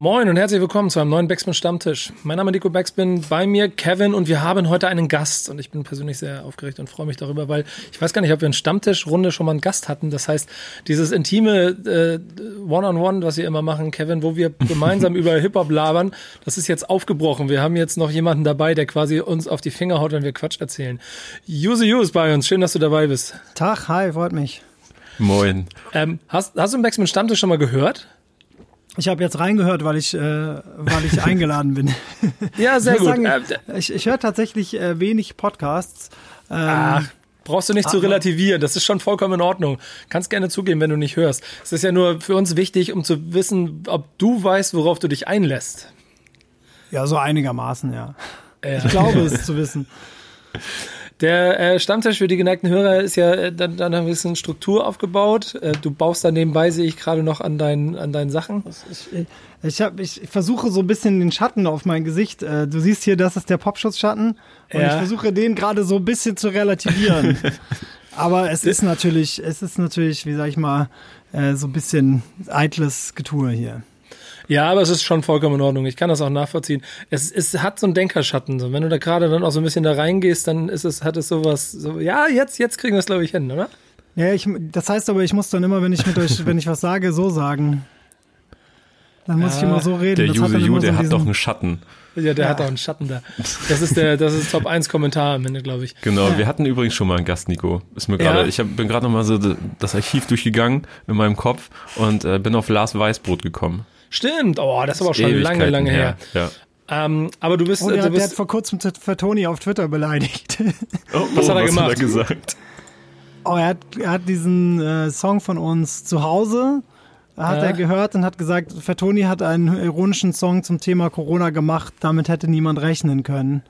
Moin und herzlich willkommen zu einem neuen Backspin Stammtisch. Mein Name ist Nico Backspin, bei mir Kevin und wir haben heute einen Gast und ich bin persönlich sehr aufgeregt und freue mich darüber, weil ich weiß gar nicht, ob wir in Stammtischrunde schon mal einen Gast hatten. Das heißt, dieses intime äh, One-on-One, was wir immer machen, Kevin, wo wir gemeinsam über Hip-Hop labern, das ist jetzt aufgebrochen. Wir haben jetzt noch jemanden dabei, der quasi uns auf die Finger haut, wenn wir Quatsch erzählen. Use You ist bei uns. Schön, dass du dabei bist. Tag, hi, freut mich. Moin. Ähm, hast, hast du den Backspin Stammtisch schon mal gehört? Ich habe jetzt reingehört, weil ich, äh, weil ich eingeladen bin. Ja, sehr ich gut. Sagen, Äh, ich ich höre tatsächlich äh, wenig Podcasts. Ähm, Ach, brauchst du nicht zu aber- relativieren. Das ist schon vollkommen in Ordnung. Kannst gerne zugeben, wenn du nicht hörst. Es ist ja nur für uns wichtig, um zu wissen, ob du weißt, worauf du dich einlässt. Ja, so einigermaßen, ja. Ja. Ich glaube es zu wissen. Der äh, Stammtisch für die geneigten Hörer ist ja äh, dann, dann ein bisschen Struktur aufgebaut. Äh, du baust da nebenbei, sehe ich gerade noch an deinen, an deinen Sachen. Ich, ich, hab, ich versuche so ein bisschen den Schatten auf mein Gesicht. Äh, Du siehst hier, das ist der Popschutzschatten. Und Ja. ich versuche den gerade so ein bisschen zu relativieren. Aber es ist natürlich, es ist natürlich, wie sag ich mal, äh, so ein bisschen eitles Getue hier. Ja, aber es ist schon vollkommen in Ordnung. Ich kann das auch nachvollziehen. Es, es hat so einen Denkerschatten. So. Wenn du da gerade dann auch so ein bisschen da reingehst, dann ist es, hat es sowas, so, ja, jetzt, jetzt kriegen wir es, glaube ich, hin, oder? Ja, ich, das heißt aber, ich muss dann immer, wenn ich mit euch, wenn ich was sage, so sagen. Dann muss ich Ja, immer so reden. Der das Use hat dann You, immer so der hat doch einen Schatten. Ja, der Ja. hat auch einen Schatten da. Das ist der, das ist Top 1 Kommentar am Ende, glaube ich. Genau, Ja. wir hatten übrigens schon mal einen Gast, Nico. Ist mir Ja. gerade, ich hab, bin gerade noch mal so das Archiv durchgegangen in meinem Kopf und äh, bin auf Lars Weißbrot gekommen. Stimmt, oh, das ist aber auch schon lange, lange her. Ja. Ähm, aber du bist, Oh, der, du hat- der hat bist vor kurzem für Toni auf Twitter beleidigt. Oh, Was oh, hat er gemacht? Hat er gesagt? Oh, er hat, er hat diesen äh, Song von uns zu Hause, hat Ja. er gehört und hat gesagt, Fatoni hat einen ironischen Song zum Thema Corona gemacht, damit hätte niemand rechnen können.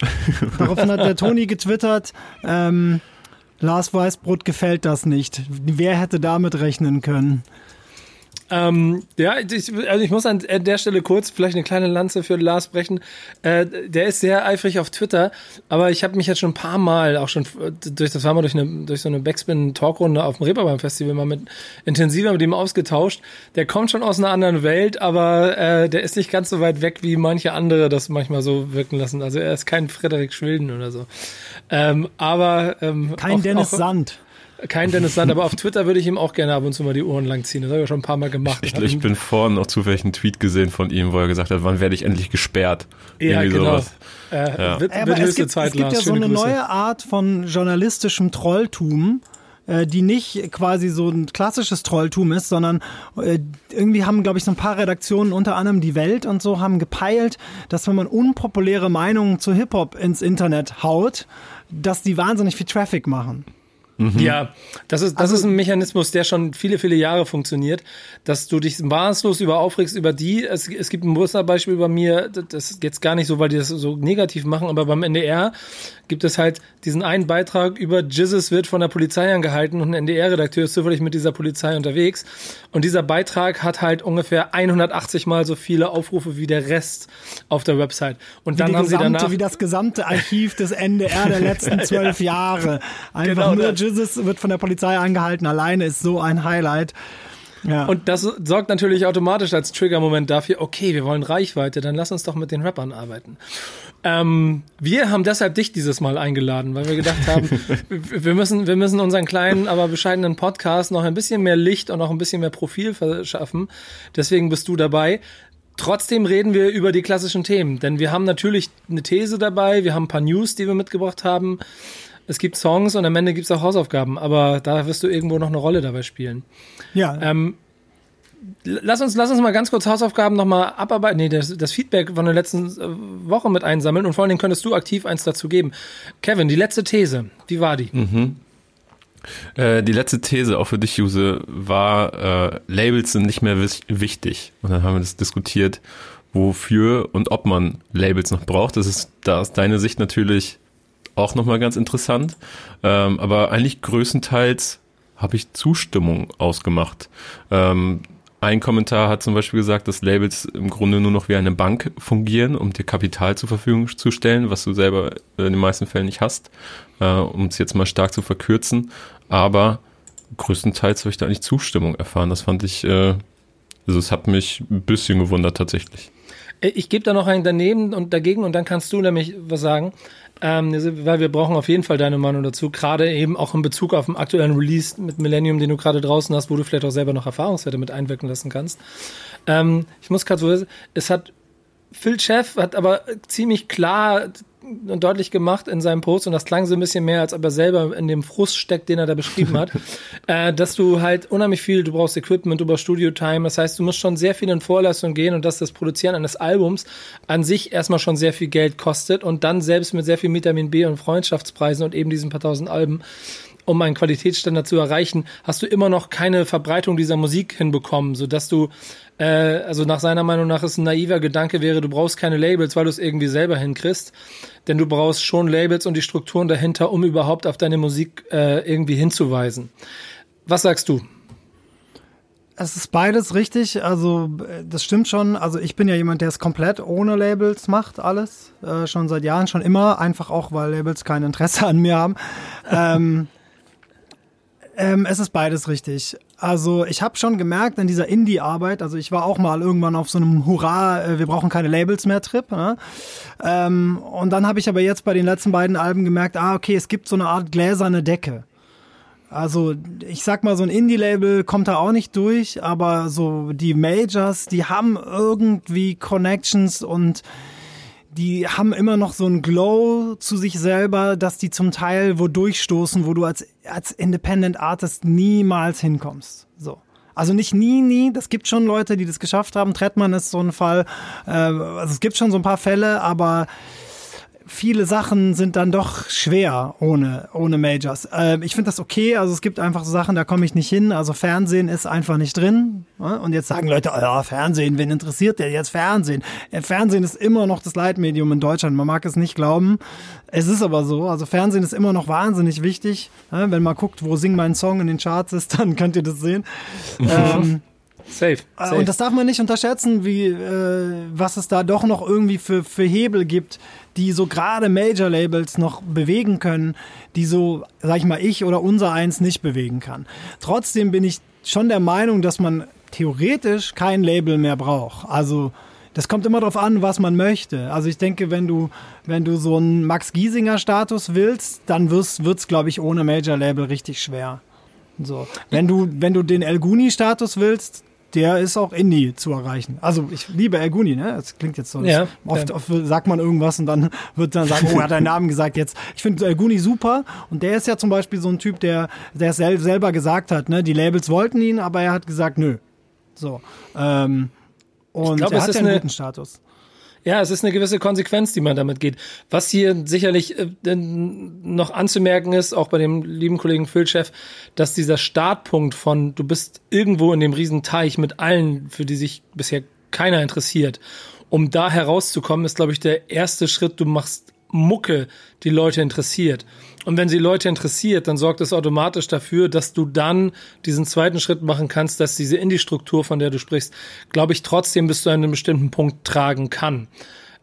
Daraufhin hat der Toni getwittert, ähm, Lars Weißbrot gefällt das nicht. Wer hätte damit rechnen können? Ähm, ja, ich, also ich muss an der Stelle kurz vielleicht eine kleine Lanze für Lars brechen. Äh, der ist sehr eifrig auf Twitter, aber ich habe mich jetzt schon ein paar Mal, auch schon durch das war mal durch eine durch so eine Backspin-Talkrunde auf dem Reeperbahn Festival mal mit intensiver mit ihm ausgetauscht. Der kommt schon aus einer anderen Welt, aber äh, der ist nicht ganz so weit weg, wie manche andere das manchmal so wirken lassen. Also er ist kein Frederik Schwilden oder so. Ähm, aber ähm, Kein auch, Dennis auch, Sand. Kein Dennis Sand, aber auf Twitter würde ich ihm auch gerne ab und zu mal die Ohren langziehen. Das habe ich schon ein paar Mal gemacht. Ich, ich bin vorhin noch zufällig einen Tweet gesehen von ihm, wo er gesagt hat, wann werde ich endlich gesperrt? Ja, Irgendwie genau. sowas. Äh, Ja. Wird, Aber wird es höchste gibt, Zeit, es gibt ja so eine Grüße. neue Art von journalistischem Trolltum, äh, die nicht quasi so ein klassisches Trolltum ist, sondern äh, irgendwie haben, glaube ich, so ein paar Redaktionen, unter anderem die Welt und so, haben gepeilt, dass wenn man unpopuläre Meinungen zu Hip-Hop ins Internet haut, dass die wahnsinnig viel Traffic machen. Ja, das ist, das Also- ist ein Mechanismus, der schon viele, viele Jahre funktioniert, dass du dich maßlos über aufregst über die. Es, es gibt ein Musterbeispiel bei mir, das ist jetzt gar nicht so, weil die das so negativ machen, aber beim NDR gibt es halt diesen einen Beitrag über Jizzes wird von der Polizei angehalten und ein NDR-Redakteur ist zufällig mit dieser Polizei unterwegs. Und dieser Beitrag hat halt ungefähr 180 mal so viele Aufrufe wie der Rest auf der Website. Und Wie, dann die haben sie gesamte, danach. wie das gesamte Archiv des NDR der letzten zwölf Jahre. Einfach Genau nur das. Jesus wird von der Polizei angehalten, alleine ist so ein Highlight. Ja. Und das sorgt natürlich automatisch als Trigger-Moment dafür, okay, wir wollen Reichweite, dann lass uns doch mit den Rappern arbeiten. Ähm, wir haben deshalb dich dieses Mal eingeladen, weil wir gedacht haben, wir müssen, wir müssen unseren kleinen, aber bescheidenen Podcast noch ein bisschen mehr Licht und noch ein bisschen mehr Profil verschaffen. Deswegen bist du dabei. Trotzdem reden wir über die klassischen Themen, denn wir haben natürlich eine These dabei, wir haben ein paar News, die wir mitgebracht haben. Es gibt Songs und am Ende gibt es auch Hausaufgaben, aber da wirst du irgendwo noch eine Rolle dabei spielen. ja. Ähm, lass uns, lass uns mal ganz kurz Hausaufgaben nochmal abarbeiten, nee, das, das Feedback von der letzten äh, Woche mit einsammeln und vor allen Dingen könntest du aktiv eins dazu geben. Kevin, die letzte These, wie war die? Äh, die letzte These auch für dich, Juse, war, äh, Labels sind nicht mehr wichtig. Und dann haben wir das diskutiert, wofür und ob man Labels noch braucht. Das ist, da ist deine Sicht natürlich auch nochmal ganz interessant. Ähm, aber eigentlich größtenteils habe ich Zustimmung ausgemacht. Ähm, ein Kommentar hat zum Beispiel gesagt, dass Labels im Grunde nur noch wie eine Bank fungieren, um dir Kapital zur Verfügung zu stellen, was du selber in den meisten Fällen nicht hast, äh, um es jetzt mal stark zu verkürzen. Aber größtenteils habe ich da eigentlich Zustimmung erfahren. Das fand ich äh, Also es hat mich ein bisschen gewundert tatsächlich. Äh, ich gebe da noch einen daneben und dagegen und dann kannst du nämlich was sagen. Ähm, weil wir brauchen auf jeden Fall deine Meinung dazu, gerade eben auch in Bezug auf den aktuellen Release mit Millennium, den du gerade draußen hast, wo du vielleicht auch selber noch Erfahrungswerte mit einwirken lassen kannst. Ähm, ich muss gerade so, es hat Phil Chef hat aber ziemlich klar deutlich gemacht in seinem Post und das klang so ein bisschen mehr, als ob er selber in dem Frust steckt, den er da beschrieben hat, äh, dass du halt unheimlich viel, du brauchst Equipment, du brauchst Studio-Time, das heißt, du musst schon sehr viel in Vorleistung gehen und dass das Produzieren eines Albums an sich erstmal schon sehr viel Geld kostet und dann selbst mit sehr viel Vitamin B und Freundschaftspreisen und eben diesen paar tausend Alben um einen Qualitätsstandard zu erreichen, hast du immer noch keine Verbreitung dieser Musik hinbekommen, so dass du äh, also nach seiner Meinung nach ist ein naiver Gedanke wäre, du brauchst keine Labels, weil du es irgendwie selber hinkriegst, denn du brauchst schon Labels und die Strukturen dahinter, um überhaupt auf deine Musik äh, irgendwie hinzuweisen. Was sagst du? Es ist beides richtig. Also das stimmt schon. Also ich bin ja jemand, der es komplett ohne Labels macht, alles. Äh, schon seit Jahren, schon immer. Einfach auch, weil Labels kein Interesse an mir haben. ähm, ähm, es ist beides richtig. Also ich habe schon gemerkt in dieser Indie-Arbeit, also ich war auch mal irgendwann auf so einem Hurra, äh, wir brauchen keine Labels mehr Trip. Ne? Ähm, und dann habe ich aber jetzt bei den letzten beiden Alben gemerkt, ah okay, es gibt so eine Art gläserne Decke. Also ich sag mal, so ein Indie-Label kommt da auch nicht durch, aber so die Majors, die haben irgendwie Connections und die haben immer noch so ein Glow zu sich selber, dass die zum Teil wo durchstoßen, wo du als, als Independent Artist niemals hinkommst. So. Also nicht nie, nie. Das gibt schon Leute, die das geschafft haben. Trettmann ist so ein Fall. Äh, also es gibt schon so ein paar Fälle, aber viele Sachen sind dann doch schwer ohne, ohne Majors. Äh, ich finde das okay. Also es gibt einfach so Sachen, da komme ich nicht hin. Also Fernsehen ist einfach nicht drin. Und jetzt sagen Leute, oh ja, Fernsehen, wen interessiert der jetzt Fernsehen? Äh, Fernsehen ist immer noch das Leitmedium in Deutschland. Man mag es nicht glauben. Es ist aber so. Also Fernsehen ist immer noch wahnsinnig wichtig. Wenn man guckt, wo Sing mein Song in den Charts ist, dann könnt ihr das sehen. ähm, Safe, äh, safe. Und das darf man nicht unterschätzen, wie äh, was es da doch noch irgendwie für, für Hebel gibt, die so gerade Major-Labels noch bewegen können, die so, sag ich mal, ich oder unser eins nicht bewegen kann. Trotzdem bin ich schon der Meinung, dass man theoretisch kein Label mehr braucht. Also das kommt immer darauf an, was man möchte. Also ich denke, wenn du, wenn du so einen Max Giesinger Status willst, dann wird es, glaube ich, ohne Major Label richtig schwer. So. Wenn du, wenn du den El Guni Status willst, der ist auch Indie zu erreichen. Also ich liebe Elguni, ne? Das klingt jetzt so. Ja, oft, oft, sagt man irgendwas und dann wird dann sagen, oh, er hat deinen Namen gesagt jetzt. Ich finde Elguni super und der ist ja zum Beispiel so ein Typ, der, der es sel selber gesagt hat, ne? Die Labels wollten ihn, aber er hat gesagt, nö. So. Ähm, und glaub, er hat ja einen guten Status. Ja, es ist eine gewisse Konsequenz, die man damit geht. Was hier sicherlich äh, noch anzumerken ist, auch bei dem lieben Kollegen Füllchef, dass dieser Startpunkt von du bist irgendwo in dem Riesenteich mit allen, für die sich bisher keiner interessiert, um da herauszukommen, ist, glaube ich, der erste Schritt. Du machst Mucke, die Leute interessiert. Und wenn sie Leute interessiert, dann sorgt es automatisch dafür, dass du dann diesen zweiten Schritt machen kannst, dass diese Indie-Struktur, von der du sprichst, glaube ich, trotzdem bis zu einem bestimmten Punkt tragen kann.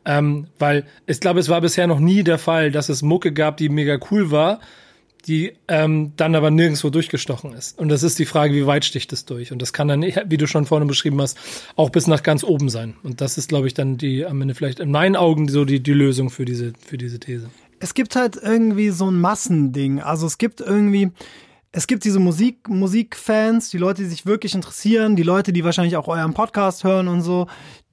Ähm, weil ich glaube, es war bisher noch nie der Fall, dass es Mucke gab, die mega cool war, die ähm, dann aber nirgendwo durchgestochen ist. Und das ist die Frage, wie weit sticht es durch? Und das kann dann, wie du schon vorne beschrieben hast, auch bis nach ganz oben sein. Und das ist, glaube ich, dann die am Ende vielleicht in meinen Augen so die, die Lösung für diese, für diese These es gibt halt irgendwie so ein Massending. Also es gibt irgendwie, es gibt diese Musik, Musikfans, die Leute, die sich wirklich interessieren, die Leute, die wahrscheinlich auch euren Podcast hören und so,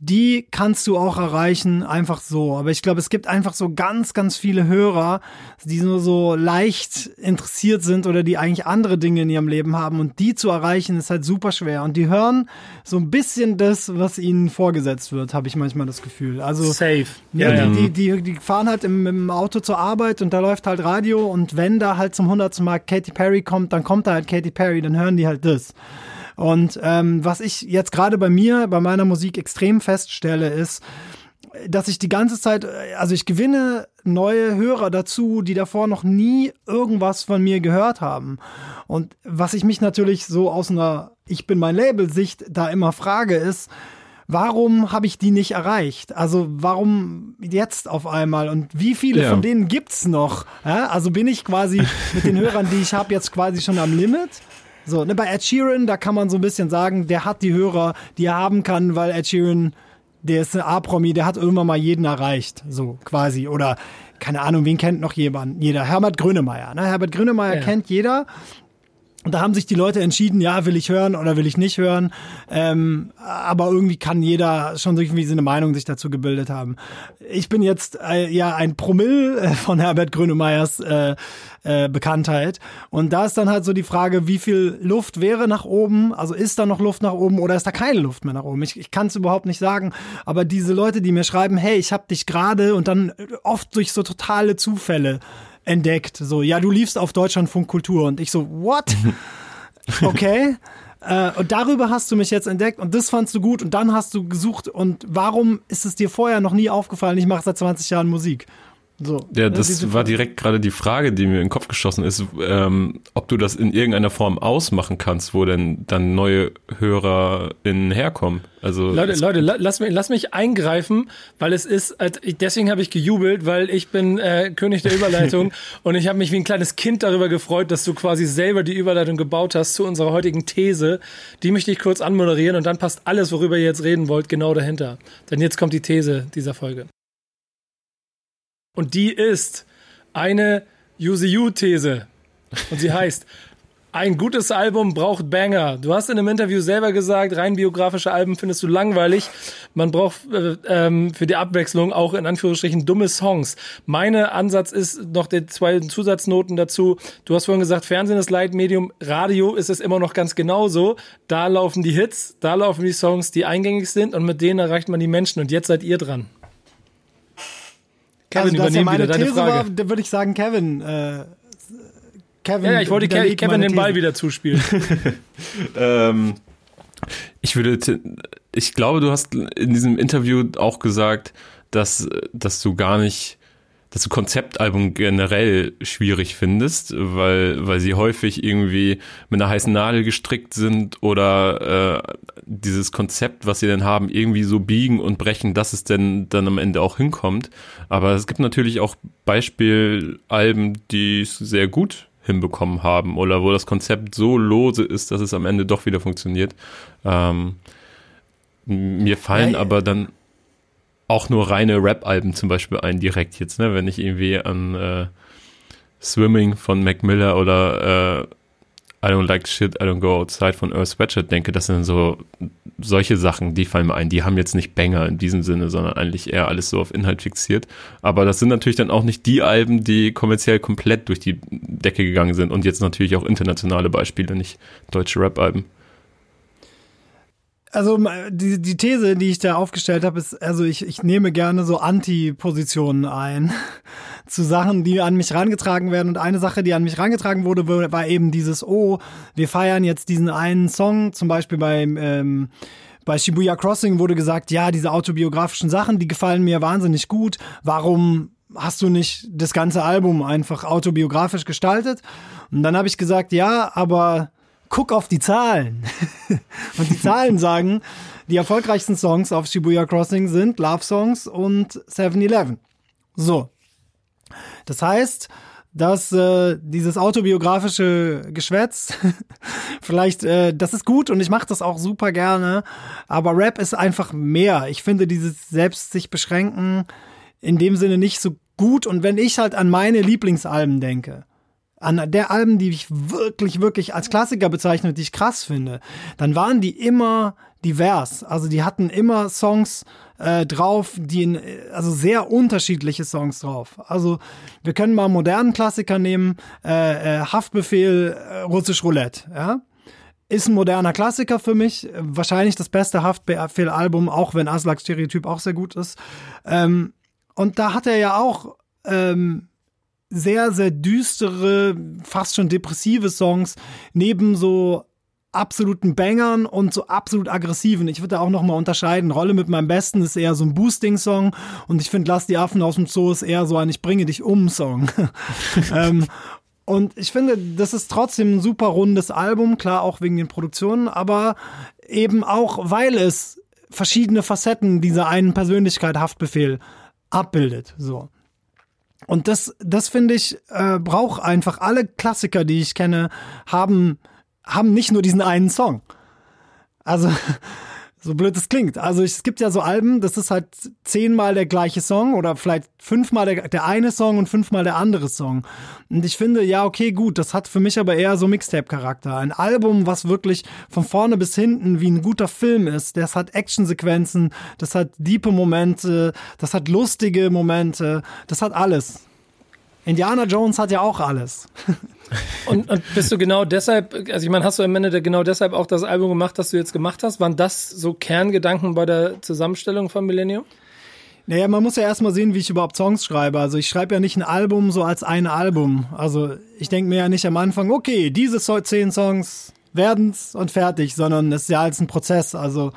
die kannst du auch erreichen, einfach so. Aber ich glaube, es gibt einfach so ganz, ganz viele Hörer, die nur so leicht interessiert sind oder die eigentlich andere Dinge in ihrem Leben haben. Und die zu erreichen, ist halt super schwer. Und die hören so ein bisschen das, was ihnen vorgesetzt wird, habe ich manchmal das Gefühl. Also safe. Ja, ja, Die, die, die fahren halt im, im Auto zur Arbeit und da läuft halt Radio und wenn da halt zum hundertsten Mal Katy Perry kommt, dann kommt da halt Katy Perry, dann hören die halt das. Und ähm, was ich jetzt gerade bei mir, bei meiner Musik extrem feststelle, ist, dass ich die ganze Zeit, also ich gewinne neue Hörer dazu, die davor noch nie irgendwas von mir gehört haben. Und was ich mich natürlich so aus einer Ich bin mein Label-Sicht da immer frage, ist, warum habe ich die nicht erreicht? Also warum jetzt auf einmal? Und wie viele ja. von denen gibt's noch? Ja, also bin ich quasi mit den Hörern, die ich habe, jetzt quasi schon am Limit? So, ne, bei Ed Sheeran, da kann man so ein bisschen sagen, der hat die Hörer, die er haben kann, weil Ed Sheeran, der ist ein A-Promi, der hat irgendwann mal jeden erreicht, so quasi. Oder keine Ahnung, wen kennt noch jemand? Jeder. Herbert Grönemeyer. Ne? Herbert Grönemeyer Ja. kennt jeder. Und da haben sich die Leute entschieden, ja, will ich hören oder will ich nicht hören. Ähm, aber irgendwie kann jeder schon irgendwie so eine Meinung sich dazu gebildet haben. Ich bin jetzt äh, ja ein Promille äh, von Herbert Grönemeyers äh, äh, Bekanntheit. Und da ist dann halt so die Frage, wie viel Luft wäre nach oben? Also ist da noch Luft nach oben oder ist da keine Luft mehr nach oben? Ich, ich kann es überhaupt nicht sagen. Aber diese Leute, die mir schreiben, hey, ich habe dich gerade und dann oft durch so totale Zufälle entdeckt. So, ja, du liefst auf Deutschlandfunk Kultur und ich so, what? Okay. Äh, und darüber hast du mich jetzt entdeckt und das fandst du gut und dann hast du gesucht und warum ist es dir vorher noch nie aufgefallen? Ich mache seit 20 Jahren Musik. So. Ja, Ne, das war direkt gerade die Frage, die mir in den Kopf geschossen ist, ähm, ob du das in irgendeiner Form ausmachen kannst, wo denn dann neue HörerInnen herkommen. Also Leute, Leute, la- lass mich, lass mich eingreifen, weil es ist, deswegen habe ich gejubelt, weil ich bin äh, König der Überleitung und ich habe mich wie ein kleines Kind darüber gefreut, dass du quasi selber die Überleitung gebaut hast zu unserer heutigen These. Die möchte ich kurz anmoderieren und dann passt alles, worüber ihr jetzt reden wollt, genau dahinter. Denn jetzt kommt die These dieser Folge. Und die ist eine UCU-These. Und sie heißt, ein gutes Album braucht Banger. Du hast in einem Interview selber gesagt, rein biografische Alben findest du langweilig. Man braucht äh, ähm, für die Abwechslung auch in Anführungsstrichen dumme Songs. Meine Ansatz ist noch die zwei Zusatznoten dazu. Du hast vorhin gesagt, Fernsehen ist Leitmedium, Radio ist es immer noch ganz genauso. Da laufen die Hits, da laufen die Songs, die eingängig sind und mit denen erreicht man die Menschen. Und jetzt seid ihr dran. Kevin, also, dass ja übernehm meine wieder deine These Frage. war, da würde ich sagen, Kevin. Äh, Kevin ja, ja, ich wollte Ke Kevin den Ball wieder zuspielen. Ähm, ich würde, ich glaube, du hast in diesem Interview auch gesagt, dass, dass du gar nicht, dass du Konzeptalbum generell schwierig findest, weil, weil sie häufig irgendwie mit einer heißen Nadel gestrickt sind oder äh, dieses Konzept, was sie denn haben, irgendwie so biegen und brechen, dass es denn dann am Ende auch hinkommt. Aber es gibt natürlich auch Beispielalben, die es sehr gut hinbekommen haben oder wo das Konzept so lose ist, dass es am Ende doch wieder funktioniert. Ähm, mir fallen Ja, aber dann auch nur reine Rap-Alben zum Beispiel ein, direkt jetzt, ne? wenn ich irgendwie an äh, Swimming von Mac Miller oder äh, I don't like shit, I don't go outside von Earth Sweatshirt denke, das sind so solche Sachen, die fallen mir ein. Die haben jetzt nicht Banger in diesem Sinne, sondern eigentlich eher alles so auf Inhalt fixiert. Aber das sind natürlich dann auch nicht die Alben, die kommerziell komplett durch die Decke gegangen sind und jetzt natürlich auch internationale Beispiele, nicht deutsche Rap-Alben. Also die, die These, die ich da aufgestellt habe, ist, also ich, ich nehme gerne so Anti-Positionen ein zu Sachen, die an mich herangetragen werden. Und eine Sache, die an mich herangetragen wurde, war eben dieses, oh, wir feiern jetzt diesen einen Song, zum Beispiel beim ähm, bei Shibuya Crossing wurde gesagt, ja, diese autobiografischen Sachen, die gefallen mir wahnsinnig gut. Warum hast du nicht das ganze Album einfach autobiografisch gestaltet? Und dann habe ich gesagt, ja, aber guck auf die Zahlen. und die Zahlen sagen, die erfolgreichsten Songs auf Shibuya Crossing sind Love Songs und 7-Eleven. So. Das heißt, dass äh, dieses autobiografische Geschwätz vielleicht, äh, das ist gut und ich mache das auch super gerne, aber Rap ist einfach mehr. Ich finde dieses selbst sich beschränken in dem Sinne nicht so gut und wenn ich halt an meine Lieblingsalben denke, an der Alben, die ich wirklich, wirklich als Klassiker bezeichne, die ich krass finde, dann waren die immer divers. Also die hatten immer Songs äh, drauf, die in, also sehr unterschiedliche Songs drauf. Also wir können mal modernen Klassiker nehmen, äh, äh, Haftbefehl, äh, Russisch Roulette, ja. Ist ein moderner Klassiker für mich, wahrscheinlich das beste Haftbefehl-Album, auch wenn Aslak Stereotyp auch sehr gut ist. Ähm, und da hat er ja auch ähm, sehr, sehr düstere, fast schon depressive Songs, neben so absoluten Bangern und so absolut aggressiven. Ich würde da auch nochmal unterscheiden. Rolle mit meinem Besten ist eher so ein Boosting-Song und ich finde Lass die Affen aus dem Zoo ist eher so ein Ich bringe dich um Song. ähm, und ich finde, das ist trotzdem ein super rundes Album, klar auch wegen den Produktionen, aber eben auch, weil es verschiedene Facetten dieser einen Persönlichkeit Haftbefehl abbildet. So. Und das, das finde ich, äh, braucht einfach alle Klassiker, die ich kenne, haben haben nicht nur diesen einen Song. Also, so blöd es klingt. Also es gibt ja so Alben, das ist halt zehnmal der gleiche Song oder vielleicht fünfmal der, der eine Song und fünfmal der andere Song. Und ich finde, ja, okay, gut, das hat für mich aber eher so Mixtape-Charakter. Ein Album, was wirklich von vorne bis hinten wie ein guter Film ist. Das hat Actionsequenzen, das hat diepe Momente, das hat lustige Momente, das hat alles. Indiana Jones hat ja auch alles. Und, und bist du genau deshalb, also ich meine, hast du am Ende genau deshalb auch das Album gemacht, das du jetzt gemacht hast? Waren das so Kerngedanken bei der Zusammenstellung von Millennium? Naja, man muss ja erstmal sehen, wie ich überhaupt Songs schreibe. Also ich schreibe ja nicht ein Album so als ein Album. Also ich denke mir ja nicht am Anfang, okay, diese zehn Songs werden's und fertig, sondern es ist ja als ein Prozess. Also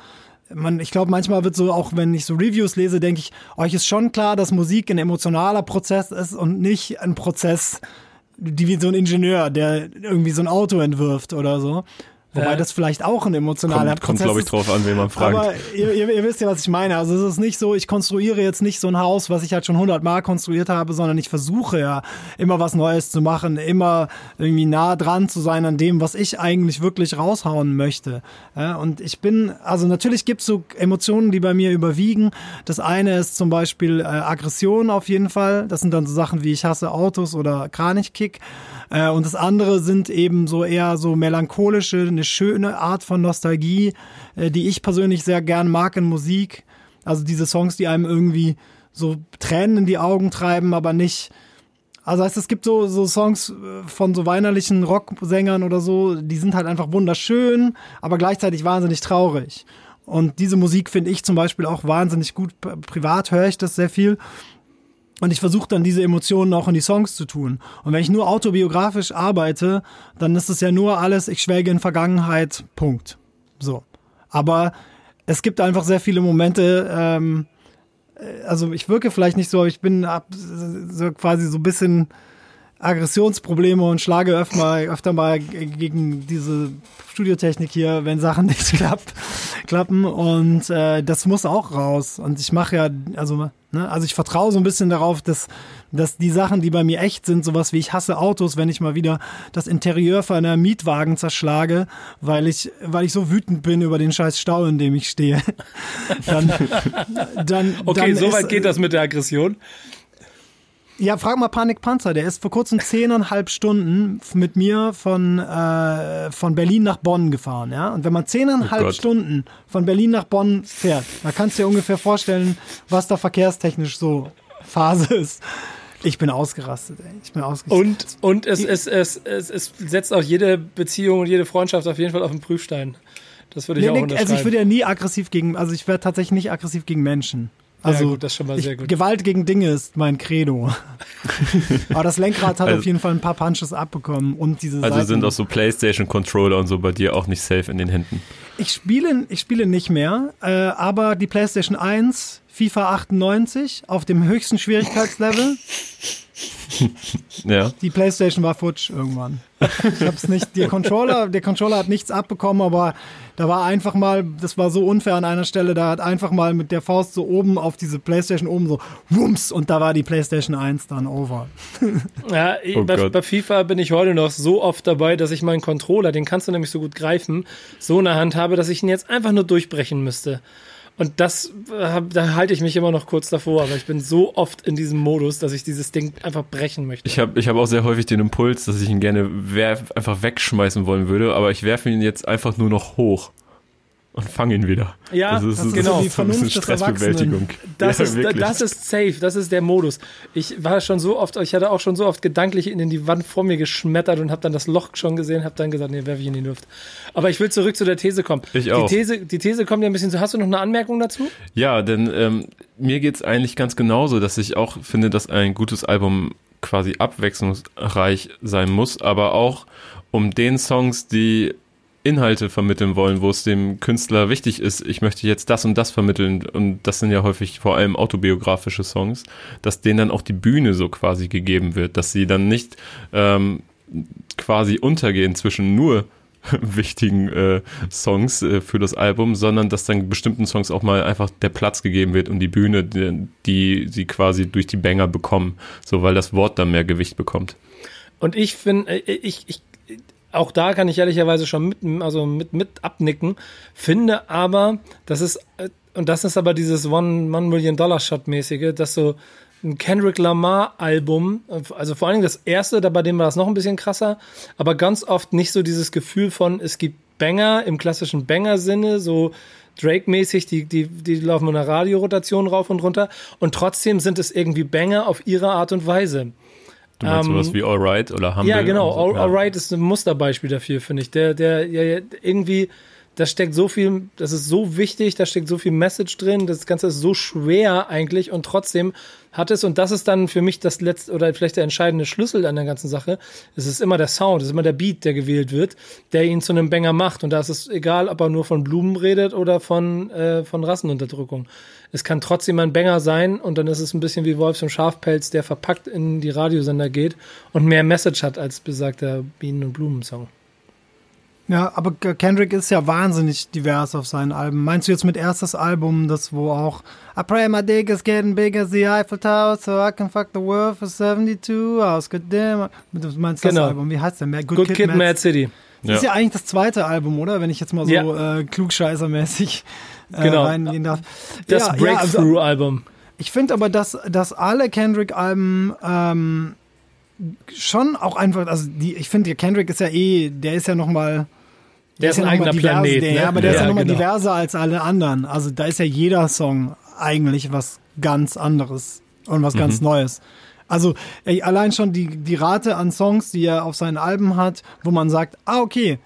man, ich glaube, manchmal wird so, auch wenn ich so Reviews lese, denke ich, euch ist schon klar, dass Musik ein emotionaler Prozess ist und nicht ein Prozess, die wie so ein Ingenieur, der irgendwie so ein Auto entwirft oder so. Wobei ja. das vielleicht auch ein emotionaler kommt, kommt glaube ich, drauf an, wen man fragt. Aber ihr, ihr, ihr, wisst ja, was ich meine. Also es ist nicht so, ich konstruiere jetzt nicht so ein Haus, was ich halt schon hundertmal konstruiert habe, sondern ich versuche ja immer was Neues zu machen, immer irgendwie nah dran zu sein an dem, was ich eigentlich wirklich raushauen möchte. Ja, und ich bin, also natürlich gibt es so Emotionen, die bei mir überwiegen. Das eine ist zum Beispiel äh, Aggression auf jeden Fall. Das sind dann so Sachen wie ich hasse Autos oder Kranichkick. Äh, und das andere sind eben so eher so melancholische, eine schöne Art von Nostalgie, äh, die ich persönlich sehr gern mag in Musik. Also diese Songs, die einem irgendwie so Tränen in die Augen treiben, aber nicht. Also heißt, es gibt so, so Songs äh, von so weinerlichen Rocksängern oder so, die sind halt einfach wunderschön, aber gleichzeitig wahnsinnig traurig. Und diese Musik finde ich zum Beispiel auch wahnsinnig gut. Privat höre ich das sehr viel. Und ich versuche dann diese Emotionen auch in die Songs zu tun. Und wenn ich nur autobiografisch arbeite, dann ist es ja nur alles, ich schwelge in Vergangenheit, Punkt. So. Aber es gibt einfach sehr viele Momente, ähm, äh, also ich wirke vielleicht nicht so, aber ich bin ab, so quasi so ein bisschen Aggressionsprobleme und schlage öfter mal, öfter mal gegen diese Studiotechnik hier, wenn Sachen nicht klappt, klappen. Und äh, das muss auch raus. Und ich mache ja, also, ne, also ich vertraue so ein bisschen darauf, dass, dass die Sachen, die bei mir echt sind, sowas wie ich hasse Autos, wenn ich mal wieder das Interieur von einer Mietwagen zerschlage, weil ich, weil ich so wütend bin über den scheiß Stau, in dem ich stehe. dann, dann, okay, dann soweit geht das mit der Aggression. Ja, frag mal Panik Panzer. Der ist vor kurzem zehneinhalb Stunden mit mir von, äh, von Berlin nach Bonn gefahren. Ja? Und wenn man zehneinhalb oh Stunden von Berlin nach Bonn fährt, da kannst du dir ungefähr vorstellen, was da verkehrstechnisch so Phase ist. Ich bin ausgerastet, ey. Ich bin ausgerastet. Und, und es, es, es, es, es setzt auch jede Beziehung und jede Freundschaft auf jeden Fall auf den Prüfstein. Das würde ich nee, auch nee. Also ich würde ja nie aggressiv gegen, also ich werde tatsächlich nicht aggressiv gegen Menschen. Also ja, gut, das ist schon mal sehr gut. Gewalt gegen Dinge ist mein Credo. Aber das Lenkrad hat also, auf jeden Fall ein paar Punches abbekommen und diese Also Seiten. sind auch so PlayStation Controller und so bei dir auch nicht safe in den Händen. Ich spiele, ich spiele nicht mehr, äh, aber die PlayStation 1, FIFA 98 auf dem höchsten Schwierigkeitslevel. ja. Die PlayStation war futsch irgendwann. Ich hab's nicht. Der Controller, der Controller hat nichts abbekommen, aber da war einfach mal, das war so unfair an einer Stelle, da hat einfach mal mit der Faust so oben auf diese Playstation oben so wumms und da war die Playstation 1 dann over. Ja, oh bei, bei, FIFA bin ich heute noch so oft dabei, dass ich meinen Controller, den kannst du nämlich so gut greifen, so in der Hand habe, dass ich ihn jetzt einfach nur durchbrechen müsste. Und das, äh, da halte ich mich immer noch kurz davor, aber ich bin so oft in diesem Modus, dass ich dieses Ding einfach brechen möchte. Ich habe ich hab auch sehr häufig den Impuls, dass ich ihn gerne einfach wegschmeißen wollen würde, aber ich werfe ihn jetzt einfach nur noch hoch und fang ihn wieder. Ja, also das ist, genau. Die Vernunft ein Stressbewältigung. Das, ja, ist, das ist safe, das ist der Modus. Ich war schon so oft, ich hatte auch schon so oft gedanklich in die Wand vor mir geschmettert und habe dann das Loch schon gesehen, habe dann gesagt, nee, werfe ich in die Luft. Aber ich will zurück zu der These kommen. Ich auch. Die These, die These kommt ja ein bisschen so. Hast du noch eine Anmerkung dazu? Ja, denn ähm, mir geht's eigentlich ganz genauso, dass ich auch finde, dass ein gutes Album quasi abwechslungsreich sein muss, aber auch um den Songs, die Inhalte vermitteln wollen, wo es dem Künstler wichtig ist, ich möchte jetzt das und das vermitteln, und das sind ja häufig vor allem autobiografische Songs, dass denen dann auch die Bühne so quasi gegeben wird, dass sie dann nicht ähm, quasi untergehen zwischen nur wichtigen äh, Songs äh, für das Album, sondern dass dann bestimmten Songs auch mal einfach der Platz gegeben wird und die Bühne, die, sie quasi durch die Banger bekommen, so weil das Wort dann mehr Gewicht bekommt. Und ich finde, äh, ich, ich auch da kann ich ehrlicherweise schon mit, also mit, mit abnicken. Finde aber, das ist, äh, und das ist aber dieses One, One Million Dollar Shot mäßige, dass so ein Kendrick Lamar Album, also vor allen Dingen das erste, da bei dem war das noch ein bisschen krasser, aber ganz oft nicht so dieses Gefühl von, es gibt Banger im klassischen Banger-Sinne, so Drake-mäßig, die, die, die laufen in einer Radiorotation rauf und runter und trotzdem sind es irgendwie Banger auf ihre Art und Weise. Du meinst Ähm, sowas wie Alright oder Humble? Ja, genau. so, All, ja. Alright ist ein Musterbeispiel dafür, finde ich. Der, der, ja, ja, irgendwie, da steckt so viel, das ist so wichtig, da steckt so viel Message drin, das Ganze ist so schwer eigentlich und trotzdem hat es, und das ist dann für mich das letzte oder vielleicht der entscheidende Schlüssel an der ganzen Sache, es ist immer der Sound, es ist immer der Beat, der gewählt wird, der ihn zu einem Banger macht. Und da ist es egal, ob er nur von Blumen redet oder von, äh, von Rassenunterdrückung. Es kann trotzdem ein Banger sein und dann ist es ein bisschen wie Wolfs und Schafpelz, der verpackt in die Radiosender geht und mehr Message hat als besagter Bienen- und Blumen-Song. Ja, aber Kendrick ist ja wahnsinnig divers auf seinen Alben. Meinst du jetzt mit erstes Album, das wo auch I pray my dick is getting big as the Eiffel Tower so I can fuck the world for 72 hours. Good damn. Du meinst Genau. das Album? Wie heißt der? Mad- Good, Kid, Mad, City. Das ist ja eigentlich das zweite Album, oder? Wenn ich jetzt mal so Ja. äh, klugscheißermäßig äh, Genau. reingehen darf. Das Ja, ja, also- Breakthrough-Album. Ich finde aber, dass, dass alle Kendrick-Alben ähm, schon auch einfach, also die, ich finde, der Kendrick ist ja eh, der ist ja nochmal. Der ist ein ja noch mal eigener Planet, Der, ne? ja, aber der ist Ja, ja nochmal genau. diverser als alle anderen. Also da ist ja jeder Song eigentlich was ganz anderes und was ganz Neues. Also ey, allein schon die, die Rate an Songs, die er auf seinen Alben hat, wo man sagt, ah, okay,